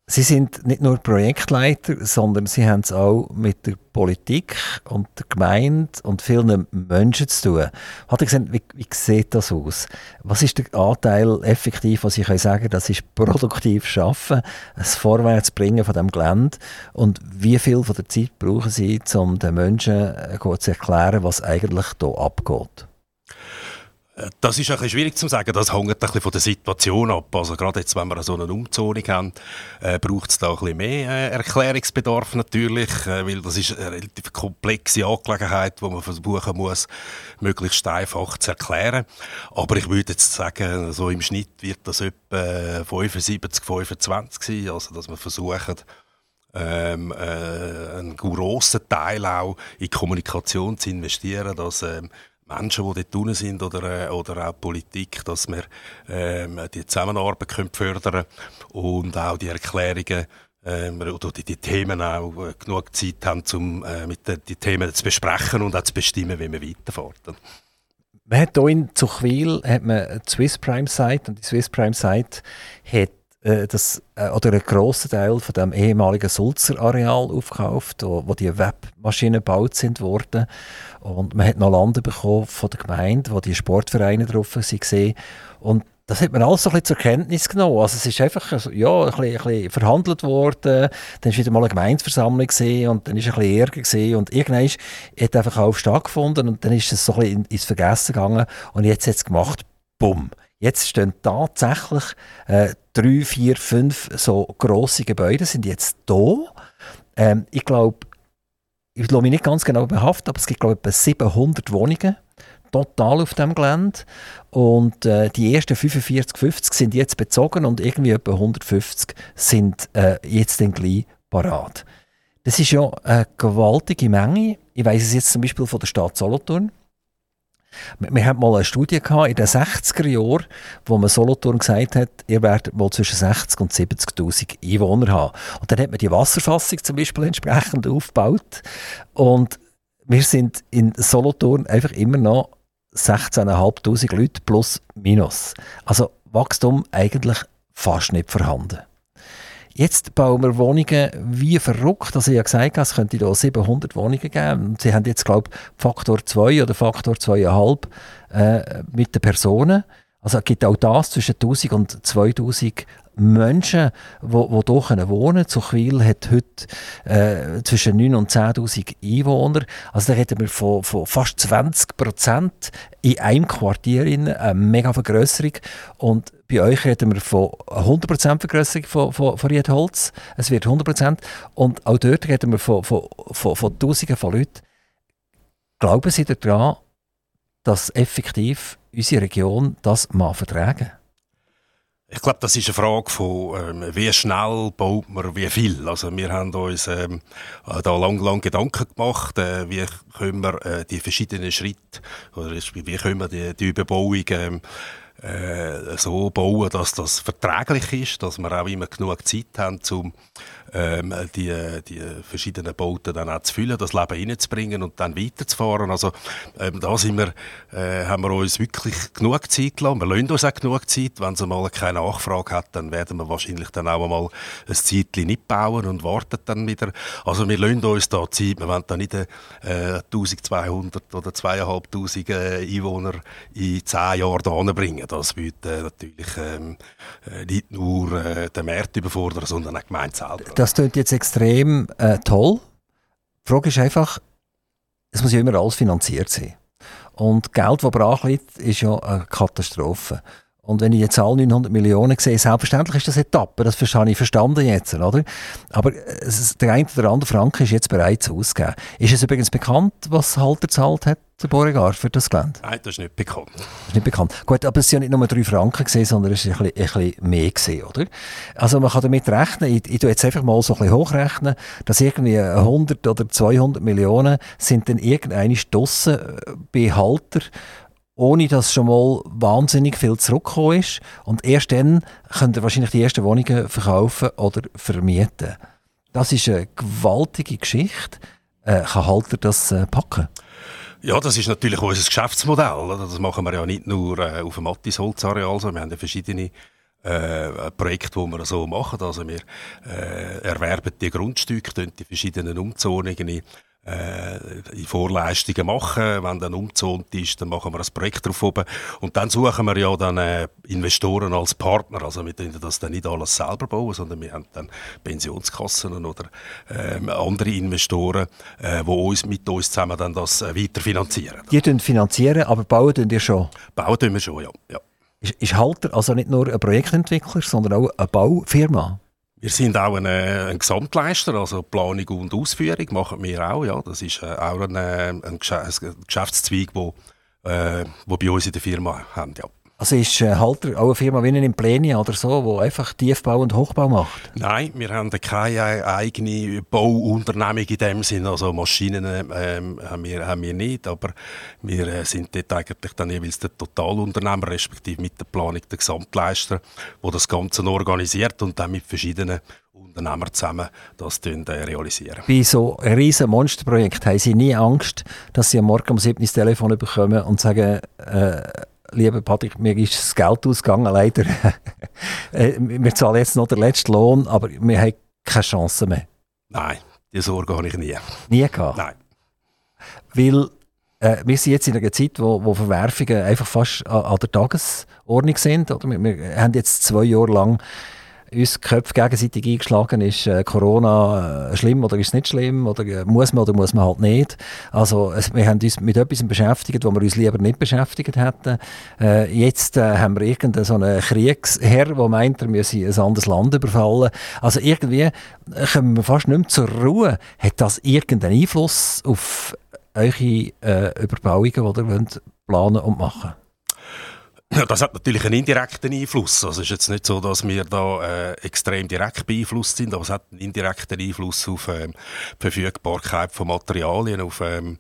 Sie sind nicht nur Projektleiter, sondern Sie haben es auch mit der Politik und der Gemeinde und vielen Menschen zu tun. Hat gesagt, wie, wie sieht das aus? Was ist der Anteil effektiv, was ich kann sagen das ist produktiv schaffen, das Vorwärtsbringen von dem Gelände und wie viel von der Zeit brauchen Sie, um den Menschen äh, zu erklären, was eigentlich hier abgeht? Das ist ein bisschen schwierig zu sagen. Das hängt ein bisschen von der Situation ab. Also gerade jetzt, wenn wir so eine Umzonung haben, äh, braucht es da ein bisschen mehr äh, Erklärungsbedarf natürlich, äh, weil das ist eine relativ komplexe Angelegenheit, die man versuchen muss, möglichst einfach zu erklären. Aber ich würde jetzt sagen, so im Schnitt wird das etwa 75, 25 sein, also dass wir versuchen, ähm, äh, einen grossen Teil auch in Kommunikation zu investieren, dass ähm, Menschen, die dort unten sind oder, äh, oder auch Politik, dass wir ähm, die Zusammenarbeit können fördern und auch die Erklärungen ähm, oder die, die, Themen auch äh, genug Zeit haben, um äh, mit den die Themen zu besprechen und auch zu bestimmen, wie wir weiterfahren. Man hat hier in Zuchwil hat man die Swiss Prime Site und die Swiss Prime Site hat das, äh, oder einen grossen Teil von dem ehemaligen Sulzer Areal aufgekauft, wo, wo die Webmaschinen gebaut sind worden. Und man hat noch Lande bekommen von der Gemeinde, wo die Sportvereine drauf waren. Und das hat man alles so ein bisschen zur Kenntnis genommen. Also es ist einfach ja, ein, bisschen, ein bisschen verhandelt worden, dann war wieder mal eine Gemeindeversammlung und dann war ein bisschen Ärger gewesen. und irgendwann hat einfach auch stattgefunden und dann ist es so ein bisschen ins Vergessen gegangen und jetzt hat es gemacht, bumm. Jetzt stehen tatsächlich äh, drei, vier, fünf so grosse Gebäude sind jetzt da. Ähm, ich glaube, ich lasse mich nicht ganz genau behaften, aber es gibt glaube ich etwa 700 Wohnungen total auf dem Gelände und äh, die ersten 45, 50 sind jetzt bezogen und irgendwie etwa 150 sind äh, jetzt dann gleich parat. Das ist ja eine gewaltige Menge. Ich weiß es jetzt zum Beispiel von der Stadt Solothurn. Wir hatten mal eine Studie gehabt in den 60er Jahren, wo man Solothurn gesagt hat, ihr werdet mal zwischen 60 und 70.000 Einwohner haben. Und dann hat man die Wasserfassung zum Beispiel entsprechend aufgebaut. Und wir sind in Solothurn einfach immer noch 16.500 Leute plus minus. Also Wachstum eigentlich fast nicht vorhanden. Jetzt bauen wir Wohnungen wie verrückt. Also ich habe gesagt, es könnte hier 700 Wohnungen geben. Und sie haben jetzt, glaube ich, Faktor 2 oder Faktor 2,5 äh, mit den Personen. Also es gibt auch das zwischen 1000 und 2000 Menschen, die, hier wohnen können. Zuchwil hat heute äh, zwischen 9.000 und 10.000 Einwohner. Also da reden wir von, von fast 20 Prozent in einem Quartier, eine mega Vergrößerung. Und bei euch reden wir von 100 Prozent Vergrößerung von, von, von Riedholz. Es wird 100 Prozent. Und auch dort reden wir von, von, von, von Tausenden von Leuten. Glauben Sie daran, dass effektiv unsere Region das mal vertragen? Ich glaube, das ist eine Frage von, ähm, wie schnell baut man wie viel. Also wir haben uns ähm, äh, da lang, lang Gedanken gemacht, äh, wie können wir äh, die verschiedenen Schritte, oder wie können wir die, die Überbauung ähm, äh, so bauen, dass das verträglich ist, dass wir auch immer genug Zeit haben, um ähm, die, die verschiedenen Bauten dann auch zu füllen, das Leben reinzubringen und dann weiterzufahren. Also ähm, da sind wir, äh, haben wir uns wirklich genug Zeit gelassen. Wir lassen uns auch genug Zeit. Wenn es mal keine Nachfrage hat, dann werden wir wahrscheinlich dann auch einmal ein Zeitchen nicht bauen und warten dann wieder. Also wir lassen uns da Zeit. Wir wollen da nicht äh, 1200 oder 2500 äh, Einwohner in 10 Jahren da bringen. Das würde äh, natürlich ähm, äh, nicht nur äh, den Markt überfordern, sondern auch die Gemeinde selber das klingt jetzt extrem äh, toll. Die Frage ist einfach, es muss ja immer alles finanziert sein. Und Geld, das brach liegt, ist ja eine Katastrophe. Und wenn ich jetzt alle 900 Millionen sehe, selbstverständlich ist das Etappe, das habe ich verstanden jetzt, oder? Aber der eine oder andere Franken ist jetzt bereits ausgegeben. Ist es übrigens bekannt, was Halter zahlt hat, der Beauregard, für das Gelände? Nein, das ist nicht bekannt. Das ist nicht bekannt. Gut, aber es sind ja nicht nur drei Franken gesehen, sondern es ist ein bisschen, ein bisschen mehr gesehen, oder? Also man kann damit rechnen, ich, ich tue jetzt einfach mal so ein bisschen hochrechnen, dass irgendwie 100 oder 200 Millionen sind dann irgendeine Stossen bei Halter ohne dass schon mal wahnsinnig viel zurückgekommen ist. Und erst dann könnt ihr wahrscheinlich die ersten Wohnungen verkaufen oder vermieten. Das ist eine gewaltige Geschichte. Äh, kann Halter das äh, packen? Ja, das ist natürlich unser Geschäftsmodell. Das machen wir ja nicht nur äh, auf dem Mattisholzareal, sondern wir haben ja verschiedene äh, Projekte, die wir so machen. Also wir äh, erwerben die Grundstücke, die verschiedenen Umzonungen in Vorleistungen machen. Wenn dann umzont ist, dann machen wir ein Projekt drauf oben. Und dann suchen wir ja dann äh, Investoren als Partner. Also wir können das dann nicht alles selber bauen, sondern wir haben dann Pensionskassen oder äh, andere Investoren, äh, die uns, mit uns zusammen dann das äh, weiterfinanzieren. Die finanzieren, aber bauen tun ihr schon? Bauen tun wir schon, ja. ja. Ist, ist Halter also nicht nur ein Projektentwickler, sondern auch eine Baufirma? Wir sind auch ein, ein Gesamtleister, also Planung und Ausführung machen wir auch. Ja. Das ist äh, auch ein, äh, ein Geschäftszweig, wo, äh, wo bei uns in der Firma haben. Ja. Also ist äh, Halter auch eine Firma wie in Pläne oder so, die einfach Tiefbau und Hochbau macht? Nein, wir haben keine eigene Bauunternehmung in dem Sinne. Also Maschinen ähm, haben, wir, haben wir nicht, aber wir äh, sind dort eigentlich dann jeweils der Totalunternehmer, respektive mit der Planung der Gesamtleister, wo das Ganze organisiert und dann mit verschiedenen Unternehmern zusammen das äh, realisieren. Bei so einem riesen Monsterprojekt haben Sie nie Angst, dass Sie am Morgen um 7 Uhr das Telefon bekommen und sagen, äh, lieber Patrick, mir ist das Geld ausgegangen, leider. (laughs) Äh, wir zahlen jetzt noch den letzten Lohn, aber wir haben keine Chance mehr. Nein, die Sorge habe ich nie. Nie gehabt? Nein. Weil äh, wir sind jetzt in einer Zeit, wo, wo Verwerfungen einfach fast an, an der Tagesordnung sind. Oder? Wir, wir haben jetzt zwei Jahre lang uns Köpfe gegenseitig eingeschlagen, ist äh, Corona äh, schlimm oder ist es nicht schlimm oder äh, muss man oder muss man halt nicht. Also es, wir haben uns mit etwas beschäftigt, wo wir uns lieber nicht beschäftigt hätten. Äh, jetzt äh, haben wir irgendeinen so einen Kriegsherr, der meint, er müsse ein anderes Land überfallen. Also irgendwie äh, kommen wir fast nicht mehr zur Ruhe. Hat das irgendeinen Einfluss auf eure Überbauungen, die ihr planen und machen das hat natürlich einen indirekten Einfluss. Also es ist jetzt nicht so, dass wir da äh, extrem direkt beeinflusst sind, aber es hat einen indirekten Einfluss auf ähm, Verfügbarkeit von Materialien, auf, ähm,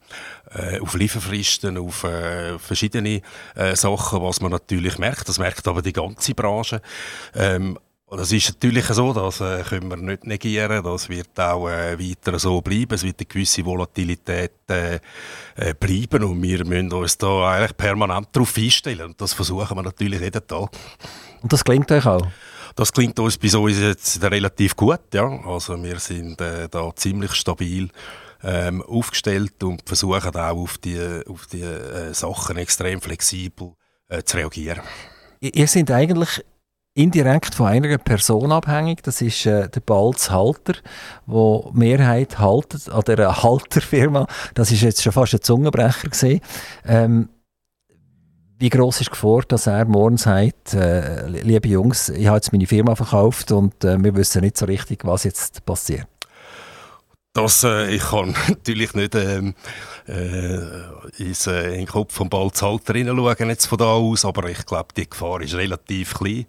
äh, auf Lieferfristen, auf äh, verschiedene äh, Sachen, was man natürlich merkt. Das merkt aber die ganze Branche. Ähm, es ist natürlich so, das äh, können wir nicht negieren, das wird auch äh, weiter so bleiben, es wird eine gewisse Volatilität äh, äh, bleiben und wir müssen uns da eigentlich permanent darauf einstellen und das versuchen wir natürlich jeden Tag. Und das klingt euch auch? Das klingt uns bei uns jetzt relativ gut, ja, also wir sind äh, da ziemlich stabil ähm, aufgestellt und versuchen auch auf die, auf die Sachen extrem flexibel zu reagieren. Ihr seid eigentlich indirekt von einer Person abhängig. Das ist äh, der Balz Halter, wo Mehrheit haltet an der (laughs) Halterfirma. Das ist jetzt schon fast ein Zungenbrecher gesehen. Ähm, wie groß ist die Gefahr, dass er morgen sagt, äh, liebe Jungs, ich habe jetzt meine Firma verkauft und äh, wir wissen nicht so richtig, was jetzt passiert? Das, äh, ich kann (laughs) natürlich nicht ähm, äh, ins, äh, in den Kopf vom Balzhalter hineinschauen, jetzt von da aus, aber ich glaube, die Gefahr ist relativ klein.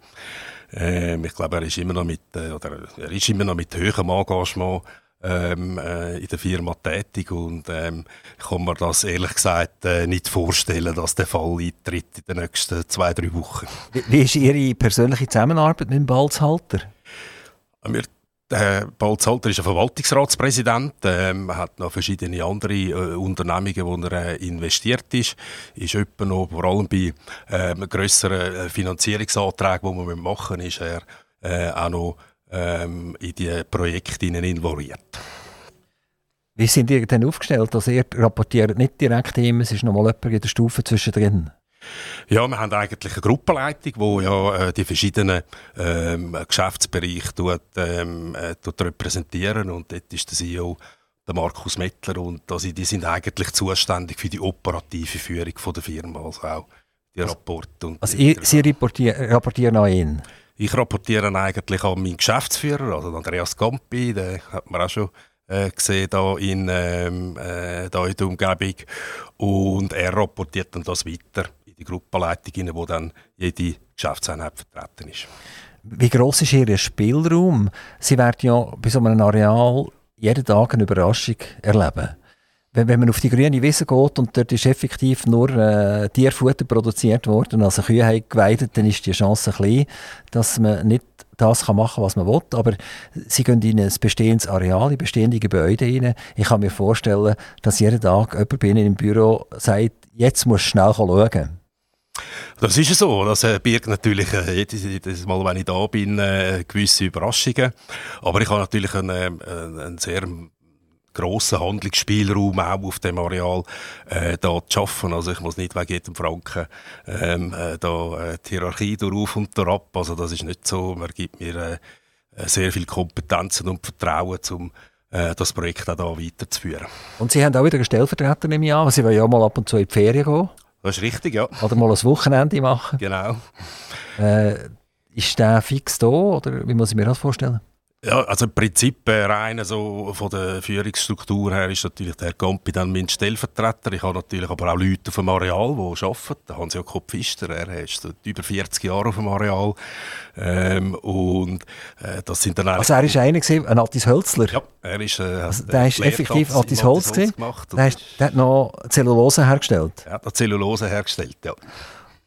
Ähm, ich glaube, er ist immer noch mit, äh, oder er ist immer noch mit höherem Engagement ähm, äh, in der Firma tätig und ähm, ich kann mir das ehrlich gesagt äh, nicht vorstellen, dass der Fall eintritt in den nächsten zwei, drei Wochen. Wie, wie ist Ihre persönliche Zusammenarbeit mit dem Balzhalter? Wir der Balzhalter ist ein Verwaltungsratspräsident, ähm, hat noch verschiedene andere äh, Unternehmungen, wo er äh, investiert ist. Ist etwa noch, vor allem bei ähm, grösseren äh, Finanzierungsanträgen, die wir machen, ist er äh, auch noch ähm, in die Projekte involviert. Wie sind ihr denn aufgestellt? Also ihr rapportiert nicht direkt ihm, es ist noch mal jemand in der Stufe zwischendrin? Ja, wir haben eigentlich eine Gruppenleitung, die ja äh, die verschiedenen ähm, Geschäftsbereiche tut, ähm, äh, tut repräsentieren. Und dort ist der CEO der Markus Mettler. Und also, die sind eigentlich zuständig für die operative Führung von der Firma, also auch die Rapporte. Und also ihr, Sie rapportieren, rapportieren an ihn? Ich rapportiere eigentlich an meinen Geschäftsführer, also Andreas Gampi, den hat man auch schon äh, gesehen da in, ähm, äh, da in der Umgebung. Und er rapportiert dann das weiter die Gruppenleitung, wo dann jede Geschäftseinheit vertreten ist. Wie groß ist Ihr Spielraum? Sie werden ja bei so einem Areal jeden Tag eine Überraschung erleben. wenn, wenn man auf die grüne Wiese geht und dort ist effektiv nur äh, Tierfutter produziert worden, also Kühe haben geweidet, dann ist die Chance klein, dass man nicht das kann machen, was man will, aber sie gehen in ein bestehendes Areal, in bestehende Gebäude rein. Ich kann mir vorstellen, dass jeden Tag jemand bei Ihnen im Büro sagt, jetzt muss schnell schauen. Das ist so. Das äh, birgt natürlich äh, jedes, Mal, wenn ich da bin, äh, gewisse Überraschungen. Aber ich habe natürlich einen, äh, einen sehr grossen Handlungsspielraum auch auf dem Areal äh, da zu schaffen. Also ich muss nicht wegen jedem Franken ähm, äh, da äh, die Hierarchie durch und ab. Also das ist nicht so. Man gibt mir äh, sehr viel Kompetenzen und Vertrauen, um äh, das Projekt auch da weiterzuführen. Und Sie haben auch wieder einen Stellvertreter im Jahr. Sie wollen ja mal ab und zu in die Ferien gehen. Das ist richtig, ja. Oder mal ein Wochenende machen. Genau. Äh, ist der fix da oder wie muss ich mir das vorstellen? Ja, also im Prinzip äh, rein so von der Führungsstruktur her ist natürlich der Gampi dann mein Stellvertreter. Ich habe natürlich aber auch Leute auf dem Areal, die arbeiten. Der Hans-Jakob Pfister, er ist über 40 Jahre auf dem Areal. Ähm, und äh, das sind dann Also er ist einer gewesen, ein Attis Hölzler? Ja, er ist... Äh, also der ist effektiv Attis Holz? Gemacht der, ist, der hat noch Zellulose hergestellt? Er hat Zellulose hergestellt, ja.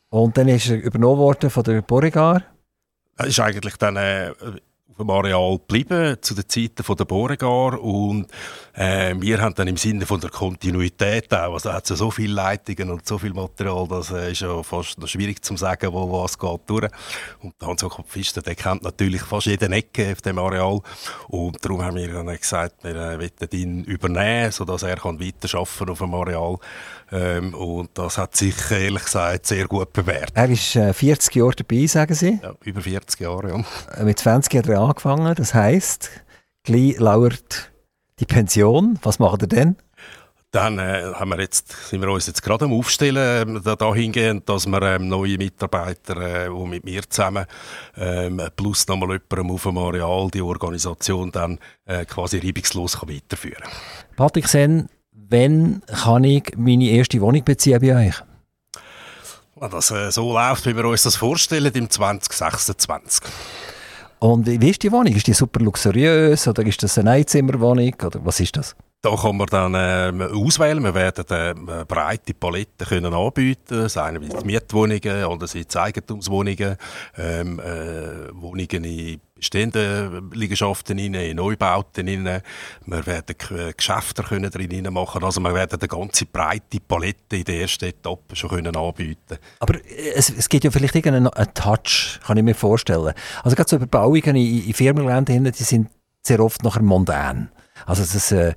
Und dann ist er übernommen worden von der Borregar? Er ist eigentlich dann... Äh, auf dem Areal geblieben, zu den Zeiten der Boregar und äh, wir haben dann im Sinne von der Kontinuität auch, also hat so viele Leitungen und so viel Material, das äh, ist ja fast schwierig zu sagen, wo was geht durch. Und Hans-Jakob Pfister, der kennt natürlich fast jede Ecke auf dem Areal. Und darum haben wir dann gesagt, wir äh, wollen ihn übernehmen, sodass er kann weiterarbeiten auf dem Areal ähm, und das hat sich ehrlich gesagt sehr gut bewährt. Er ist äh, 40 Jahre dabei, sagen Sie? Ja, über 40 Jahre, ja. Äh, mit 20 hat er angefangen, das heisst, gleich lauert die Pension. Was macht er denn? Dann äh, haben wir jetzt, sind wir uns jetzt gerade am Aufstellen, äh, dahingehend, dass wir ähm, neue Mitarbeiter, äh, die mit mir zusammen, ähm, plus nochmal jemandem auf dem Areal, die Organisation dann äh, quasi reibungslos kann weiterführen kann. Patrick Sen, wann kann ich meine erste Wohnung beziehen bei euch? Wenn das äh, so läuft, wie wir uns das vorstellen, im 2026. Und wie ist die Wohnung? Ist die super luxuriös oder ist das eine Einzimmerwohnung oder was ist das? Da kann man dann äh, auswählen. Wir werden äh, breite Paletten können anbieten. Einerseits Mietwohnungen, andererseits Eigentumswohnungen, ähm, äh, Wohnungen in bestehenden Liegenschaften in Neubauten rein. Wir werden Geschäfte können drin machen. Also wir werden eine ganze breite Palette in der ersten Etappe schon können anbieten. Aber es, es gibt ja vielleicht irgendeinen Touch, kann ich mir vorstellen. Also gerade so Überbauungen in, in Firmenländern, die sind sehr oft nachher mondän. Also das, äh,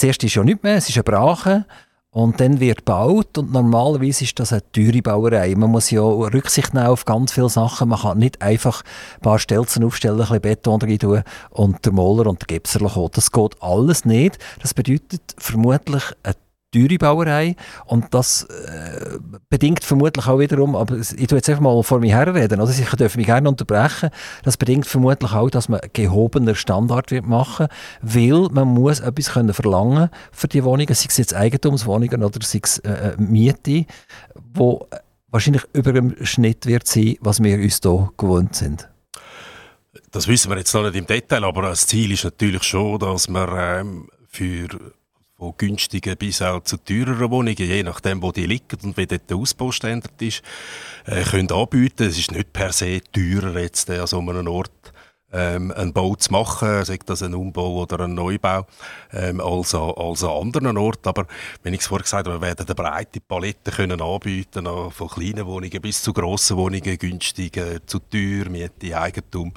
zuerst ist ja nichts mehr, es ist eine Brache und dann wird gebaut und normalerweise ist das eine teure Bauerei. Man muss ja Rücksicht nehmen auf ganz viele Sachen. Man kann nicht einfach ein paar Stelzen aufstellen, ein bisschen Beton rein tun und der Moller und der Gipser kommen. Das geht alles nicht. Das bedeutet vermutlich eine teure Bauerei und das äh, bedingt vermutlich auch wiederum, aber ich tue jetzt einfach mal vor mir herreden, also ich darf mich gerne unterbrechen, das bedingt vermutlich auch, dass man gehobener Standard wird machen, weil man muss etwas können verlangen für die Wohnungen, sei es jetzt Eigentumswohnungen oder sei es äh, äh Miete, wo wahrscheinlich über dem Schnitt wird sein, was wir uns hier gewohnt sind. Das wissen wir jetzt noch nicht im Detail, aber das Ziel ist natürlich schon, dass man ähm, für von günstigen bis auch zu teureren Wohnungen, je nachdem, wo die liegen und wie dort der Ausbaustandard ist, äh, können anbieten. Es ist nicht per se teurer, jetzt äh, an so einem Ort ähm, einen Bau zu machen, sei das ein Umbau oder ein Neubau, ähm, als, an, als an anderen Orten. Aber wenn ich es vorher gesagt habe, wir werden eine breite Palette können anbieten, von kleinen Wohnungen bis zu grossen Wohnungen, günstig, zu teuer, Miete, Eigentum.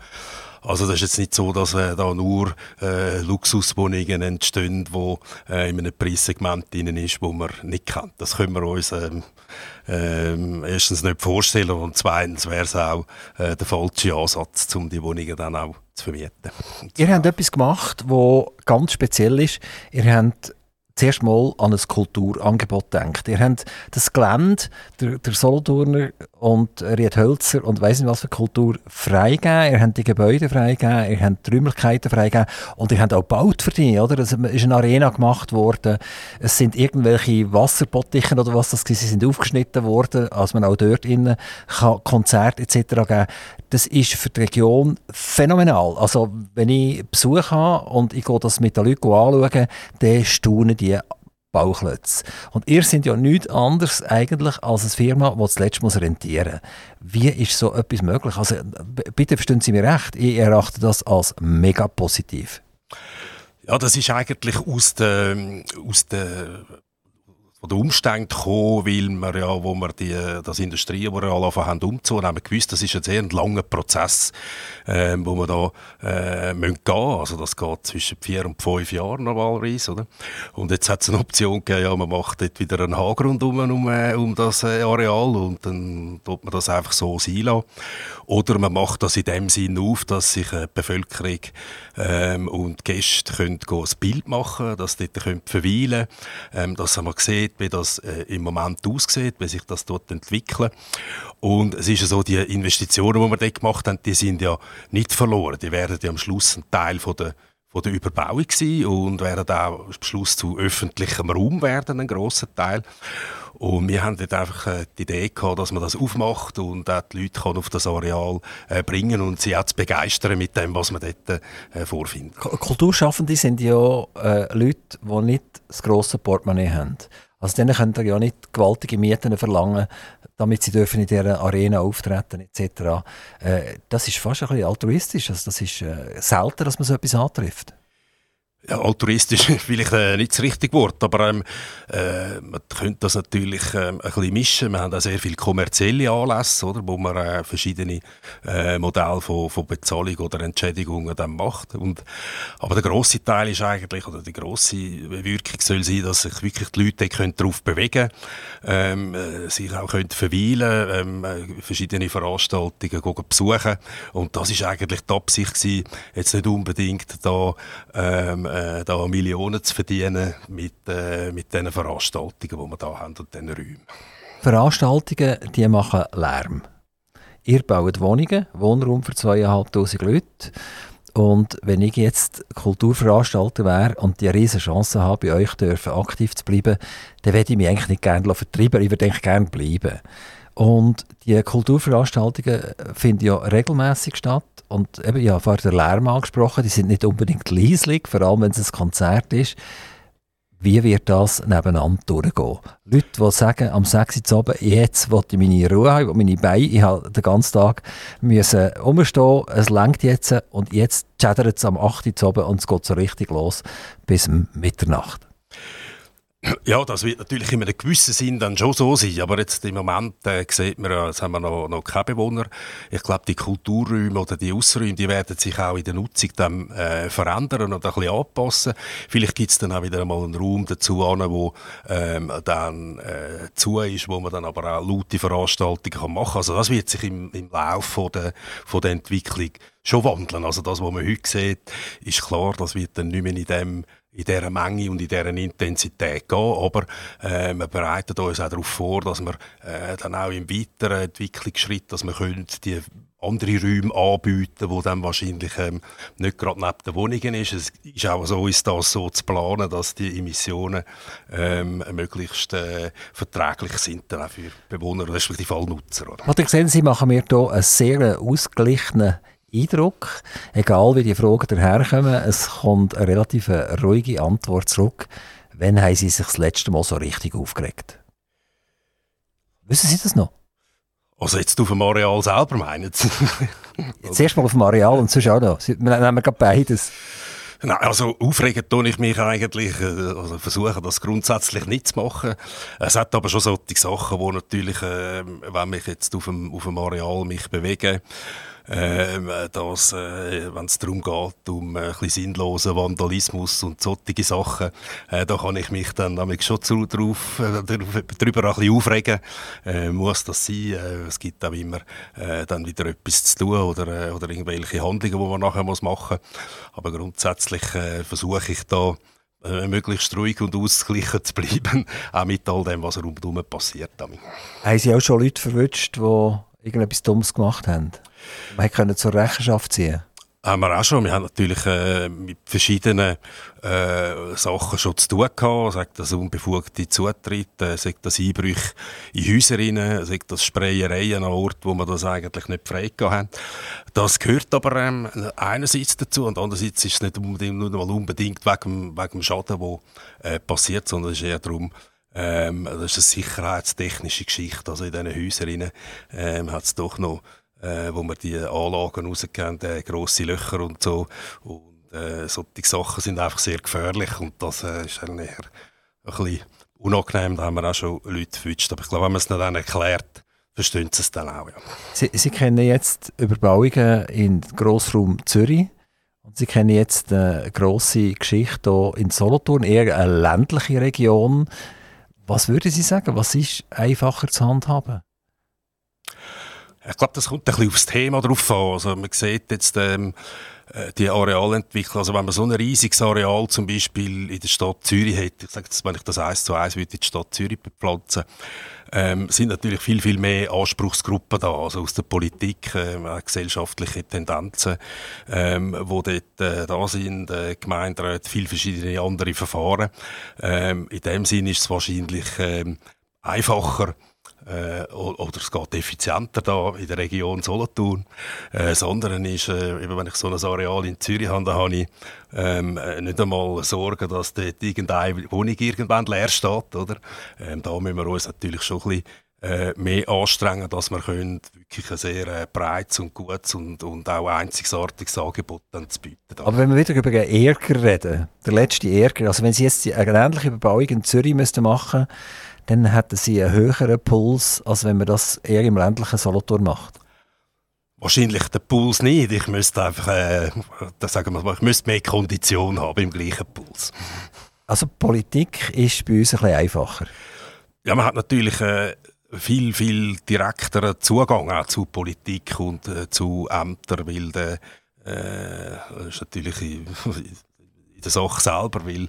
Also das ist jetzt nicht so, dass äh, da nur äh, Luxuswohnungen entstehen, wo äh, in einem Preissegment drin ist, wo man nicht kennt. Das können wir uns ähm, ähm, erstens nicht vorstellen und zweitens wäre es auch äh, der falsche Ansatz, um die Wohnungen dann auch zu vermieten. Ihr habt etwas gemacht, wo ganz speziell ist. Ihr habt zuerst mal an ein Kulturangebot denkt. Ihr habt das Gelände, der, der Solothurner und Ried Hölzer und weiss nicht was für Kultur freigegeben. Ihr habt die Gebäude freigegeben, ihr habt die Räumlichkeiten freigegeben und ihr habt auch gebaut für die, oder? Es ist eine Arena gemacht worden. Es sind irgendwelche Wasserbottichen oder was das war, sind aufgeschnitten worden, als man auch dort innen Konzerte etc. geben das ist für die Region phänomenal. Also wenn ich Besuch habe und ich gehe das mit den Leuten anschauen, dann staunen die Bauchlötze. Und ihr seid ja nichts anderes eigentlich als eine Firma, die das letzte muss rentieren Wie ist so etwas möglich? Also, bitte verstehen Sie mir recht, ich erachte das als mega positiv. Ja, das ist eigentlich aus der, aus der von den Umständen gekommen, weil wir ja, wo wir die, das Industrieareal anfangen umzunehmen, haben wir gewusst, das ist ein sehr langer Prozess, äh, wo wir da äh, müssen gehen Also das geht zwischen vier und fünf Jahren normalerweise, oder? Und jetzt hat es eine Option gegeben, ja, man macht dort wieder einen Haargrund um, um, äh, um das äh, Areal und dann tut man das einfach so sein. Oder man macht das in dem Sinn auf, dass sich die Bevölkerung ähm, und Gäste können ein Bild machen können, dass sie dort können verweilen können, ähm, dass man sieht, wie das äh, im Moment aussieht, wie sich das dort entwickelt. Und es ist ja so, die Investitionen, die wir dort gemacht haben, die sind ja nicht verloren. Die werden ja am Schluss ein Teil von der von der Überbauung sein und werden auch am Schluss zu öffentlichem Raum werden, ein grosser Teil. Und wir haben dort einfach äh, die Idee gehabt, dass man das aufmacht und auch die Leute auf das Areal äh, bringen und sie auch zu begeistern mit dem, was man dort äh, vorfindet. Kulturschaffende sind ja Leute, die nicht das grosse Portemonnaie haben. Also denen könnt ihr ja nicht gewaltige Mieten verlangen, damit sie dürfen in dieser Arena auftreten etc. Äh, das ist fast ein bisschen altruistisch. Also das ist äh, selten, dass man so etwas antrifft. Ja, altruistisch ist (laughs) vielleicht äh, nicht das richtige Wort, aber ähm, äh, man könnte das natürlich ähm, ein bisschen mischen. Wir haben auch sehr viele kommerzielle Anlässe, oder, wo man äh, verschiedene äh, Modelle von, von Bezahlung oder Entschädigungen dann macht. Und, aber der grosse Teil ist eigentlich, oder die grosse Wirkung soll sein, dass sich wirklich die Leute können darauf bewegen ähm, äh, sich auch können verweilen ähm, äh, verschiedene Veranstaltungen gehen besuchen. Und das ist eigentlich die Absicht gewesen, jetzt nicht unbedingt da ähm, äh, da Millionen zu verdienen mit, äh, mit diesen Veranstaltungen, die wir hier haben und diesen Räumen. Veranstaltungen, die machen Lärm. Ihr baut Wohnungen, Wohnraum für 2'500 Leute. Und wenn ich jetzt Kulturveranstalter wäre und die riesige Chance habe, bei euch dürfen, aktiv zu bleiben, dann würde ich mich eigentlich nicht gerne vertreiben, ich würde eigentlich gerne bleiben. Und die Kulturveranstaltungen finden ja regelmäßig statt. Und eben, ja, vorher der Lärm angesprochen, die sind nicht unbedingt leislich, vor allem wenn es ein Konzert ist. Wie wird das nebeneinander durchgehen? Leute, die sagen, am 6 Uhr oben, jetzt will ich meine Ruhe haben, meine Beine, ich habe den ganzen Tag müssen umstehen, es längt jetzt und jetzt chattert es am 8 Uhr oben und es geht so richtig los bis Mitternacht. Ja, das wird natürlich in einem gewissen Sinn dann schon so sein. Aber jetzt im Moment äh, sieht man, jetzt haben wir noch, noch keine Bewohner. Ich glaube, die Kulturräume oder die Ausräume, die werden sich auch in der Nutzung dann äh, verändern und ein bisschen anpassen. Vielleicht gibt es dann auch wieder einmal einen Raum dazu, an, wo ähm, dann äh, zu ist, wo man dann aber auch laute Veranstaltungen kann machen kann. Also das wird sich im, im Laufe der, von der Entwicklung schon wandeln. Also das, was man heute sieht, ist klar, das wird dann nicht mehr in dem in dieser Menge und in dieser Intensität gehen. Aber äh, wir bereiten uns auch darauf vor, dass wir äh, dann auch im weiteren Entwicklungsschritt, dass wir können die andere Räume anbieten, wo dann wahrscheinlich ähm, nicht gerade neben den Wohnungen ist. Es ist auch so, ist das so zu planen, dass die Emissionen ähm, möglichst äh, verträglich sind dann auch für Bewohner, respektive Fallnutzer. Oder? Ihr gesehen, Sie machen mir hier einen sehr ausgeglichenen Eindruck, egal wie die Fragen daherkommen, es kommt eine relativ ruhige Antwort zurück. Wann haben Sie sich das letzte Mal so richtig aufgeregt? Wissen Sie das noch? Also jetzt auf dem Areal selber meinen Sie? (laughs) jetzt erstmal auf dem Areal und sonst auch noch. Wir nehmen gerade beides. Nein, also aufregen tue ich mich eigentlich, äh, also versuche das grundsätzlich nicht zu machen. Es hat aber schon solche Sachen, wo natürlich, äh, wenn mich jetzt auf dem, auf dem Areal mich bewege, ähm, dass, äh, wenn es darum geht, um äh, ein sinnlosen Vandalismus und solche Sachen, äh, da kann ich mich dann nämlich schon äh, darüber ein bisschen aufregen. Äh, muss das sein? Äh, es gibt auch immer äh, dann wieder etwas zu tun oder, äh, oder irgendwelche Handlungen, die man nachher muss machen muss. Aber grundsätzlich äh, versuche ich da, äh, möglichst ruhig und ausgeglichen zu bleiben, (laughs) auch mit all dem, was rundherum passiert. Haben Sie auch schon Leute verwünscht, die irgendetwas Dummes gemacht haben? Man konnte zur Rechenschaft ziehen. haben wir auch schon. Wir haben natürlich äh, mit verschiedenen äh, Sachen schon zu tun gehabt. Sagt das unbefugte Zutritt, äh, sagt das Einbrüche in Häuser rein, sagt das Sprayereien an Orten, wo wir das eigentlich nicht frei haben. Das gehört aber ähm, einerseits dazu und andererseits ist es nicht unbedingt, nur mal unbedingt wegen, wegen dem Schaden, der äh, passiert, sondern es ist eher darum, ähm, das ist eine sicherheitstechnische Geschichte. Also in diesen Häusern ähm, hat es doch noch äh, wo wir die Anlagen rausgeben, äh, grosse Löcher und so. Und äh, solche Sachen sind einfach sehr gefährlich und das äh, ist dann eher ein bisschen unangenehm. Da haben wir auch schon Leute gewünscht. Aber ich glaube, wenn man es nicht dann erklärt, verstehen sie es dann auch. Ja. Sie, Sie kennen jetzt Überbauungen in Grossraum Zürich. Und Sie kennen jetzt eine grosse Geschichte hier in Solothurn, eher eine ländliche Region. Was würden Sie sagen, was ist einfacher zu handhaben? Ich glaube, das kommt ein bisschen aufs Thema drauf an. Also man sieht jetzt ähm, äh, die Arealentwicklung. Also wenn man so ein riesiges Areal zum Beispiel in der Stadt Zürich hat, ich sage jetzt, wenn ich das eins zu eins würde in die Stadt Zürich bepflanzen, ähm, sind natürlich viel, viel mehr Anspruchsgruppen da, also aus der Politik, äh, gesellschaftliche Tendenzen, ähm, wo dort äh, da sind, äh, Gemeinderäte, viel verschiedene andere Verfahren. Ähm, in dem Sinn ist es wahrscheinlich ähm, einfacher, äh, oder es geht effizienter da in der Region Solothurn. Äh, das ist, äh, wenn ich so ein Areal in Zürich habe, dann habe ich ähm, äh, nicht einmal Sorgen, dass dort irgendeine Wohnung irgendwann leer steht. Oder? Ähm, da müssen wir uns natürlich schon ein bisschen äh, mehr anstrengen, dass wir können wirklich ein sehr äh, breites und gutes und, und auch einzigartiges Angebot dann zu bieten. Aber wenn wir wieder über den Ärger reden, der letzte Ärger, also wenn Sie jetzt eine ähnliche Bebauung in Zürich müssten machen dann hätten Sie einen höheren Puls, als wenn man das eher im ländlichen Solothurn macht. Wahrscheinlich den Puls nicht. Ich müsste einfach, äh, sagen wir mal, ich müsste mehr Kondition haben im gleichen Puls. Also Politik ist bei uns ein bisschen einfacher. Ja, man hat natürlich äh, viel, viel direkteren Zugang auch zu Politik und äh, zu Ämtern, weil der, äh, das ist natürlich (laughs) der Sache selber, weil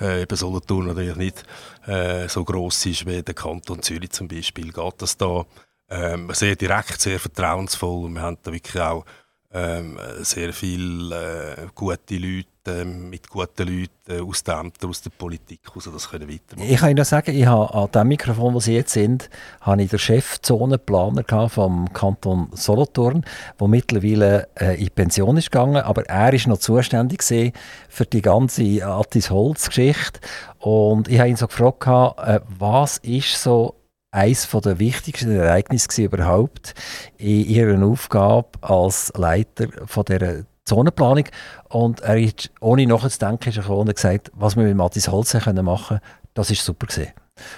äh, eben Solothurn natürlich nicht äh, so groß ist wie der Kanton Zürich zum Beispiel, geht das da. Ähm, sehr direkt, sehr vertrauensvoll und wir haben da wirklich auch ähm, sehr viele äh, gute Leute äh, mit guten Leuten aus den Ämtern, aus der Politik also das können weitermachen. Ich kann Ihnen sagen, ich habe an dem Mikrofon, wo Sie jetzt sind, habe ich den Chefzonenplaner vom Kanton Solothurn, der mittlerweile äh, in Pension ist gegangen, aber er ist noch zuständig für die ganze Attis Holz Geschichte und ich habe ihn so gefragt, äh, was ist so eines der wichtigsten Ereignisse überhaupt in ihrer Aufgabe als Leiter von dieser Zonenplanung. Und er ist, ohne nachzudenken, ist er gekommen und gesagt, was wir mit Matthias Holz machen können, das ist super gesehen.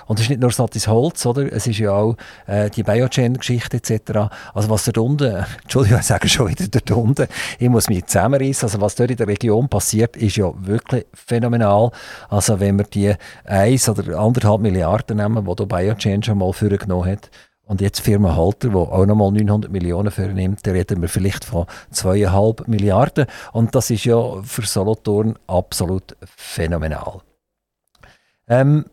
Und es ist nicht nur Satis Holz, oder? Es ist ja auch äh, die Biogen-Geschichte etc. Also was dort unten, (laughs) Entschuldigung, ich sage schon wieder dort unten, ich muss mich zusammenreißen. Also was dort in der Region passiert, ist ja wirklich phänomenal. Also wenn wir die 1 oder 1,5 Milliarden nehmen, die Biogen schon mal vorgenommen hat, und jetzt Firma Halter, die auch nochmal 900 Millionen vornimmt, da reden wir vielleicht von 2,5 Milliarden. Und das ist ja für Solothurn absolut phänomenal. Ähm,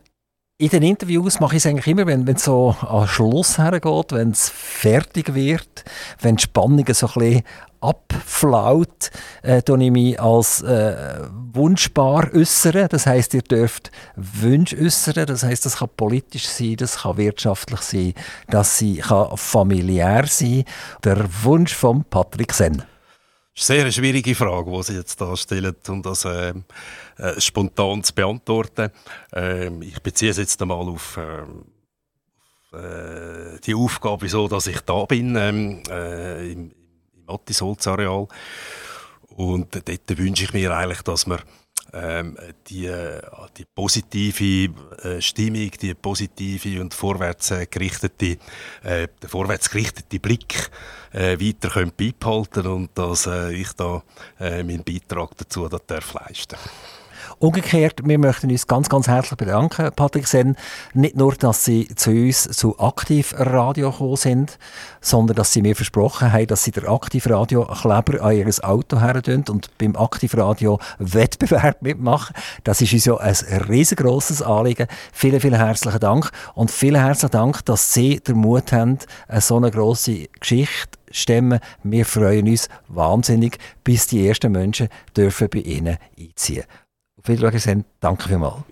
in den Interviews mache ich es eigentlich immer, wenn es so an Schluss hergeht, wenn es fertig wird, wenn die Spannung so ein bisschen abflaut, äh, ich mich als äh, Wunschpaar äußern. Das heißt, ihr dürft Wünsche äußern. Das heißt, das kann politisch sein, das kann wirtschaftlich sein, das kann familiär sein. Der Wunsch von Patrick Senn. Ist eine sehr schwierige Frage, die Sie jetzt da stellen, um das äh, äh, spontan zu beantworten. Äh, ich beziehe es jetzt einmal auf, ähm, äh, die Aufgabe, so dass ich da bin ähm, äh, im, im Attisholz-Areal. Und dort wünsche ich mir eigentlich, dass wir ähm, die, die positive äh, Stimmung, die positive und vorwärts gerichtete, äh, der vorwärts gerichtete Blick äh, weiter können beibehalten und dass äh, ich da äh, meinen Beitrag dazu da darf leisten Umgekehrt, wir möchten uns ganz, ganz herzlich bedanken, Patrick Sen. Nicht nur, dass Sie zu uns zu Aktivradio gekommen sind, sondern dass Sie mir versprochen haben, dass Sie der Aktivradio-Kleber an Ihr Auto her und beim Aktivradio-Wettbewerb mitmachen. Das ist uns ja ein riesengroßes Anliegen. Vielen, vielen herzlichen Dank. Und vielen herzlichen Dank, dass Sie den Mut haben, eine so eine grosse Geschichte stemmen. Wir freuen uns wahnsinnig, bis die ersten Menschen dürfen bei Ihnen einziehen. Auf Wiedersehen, danke vielmals.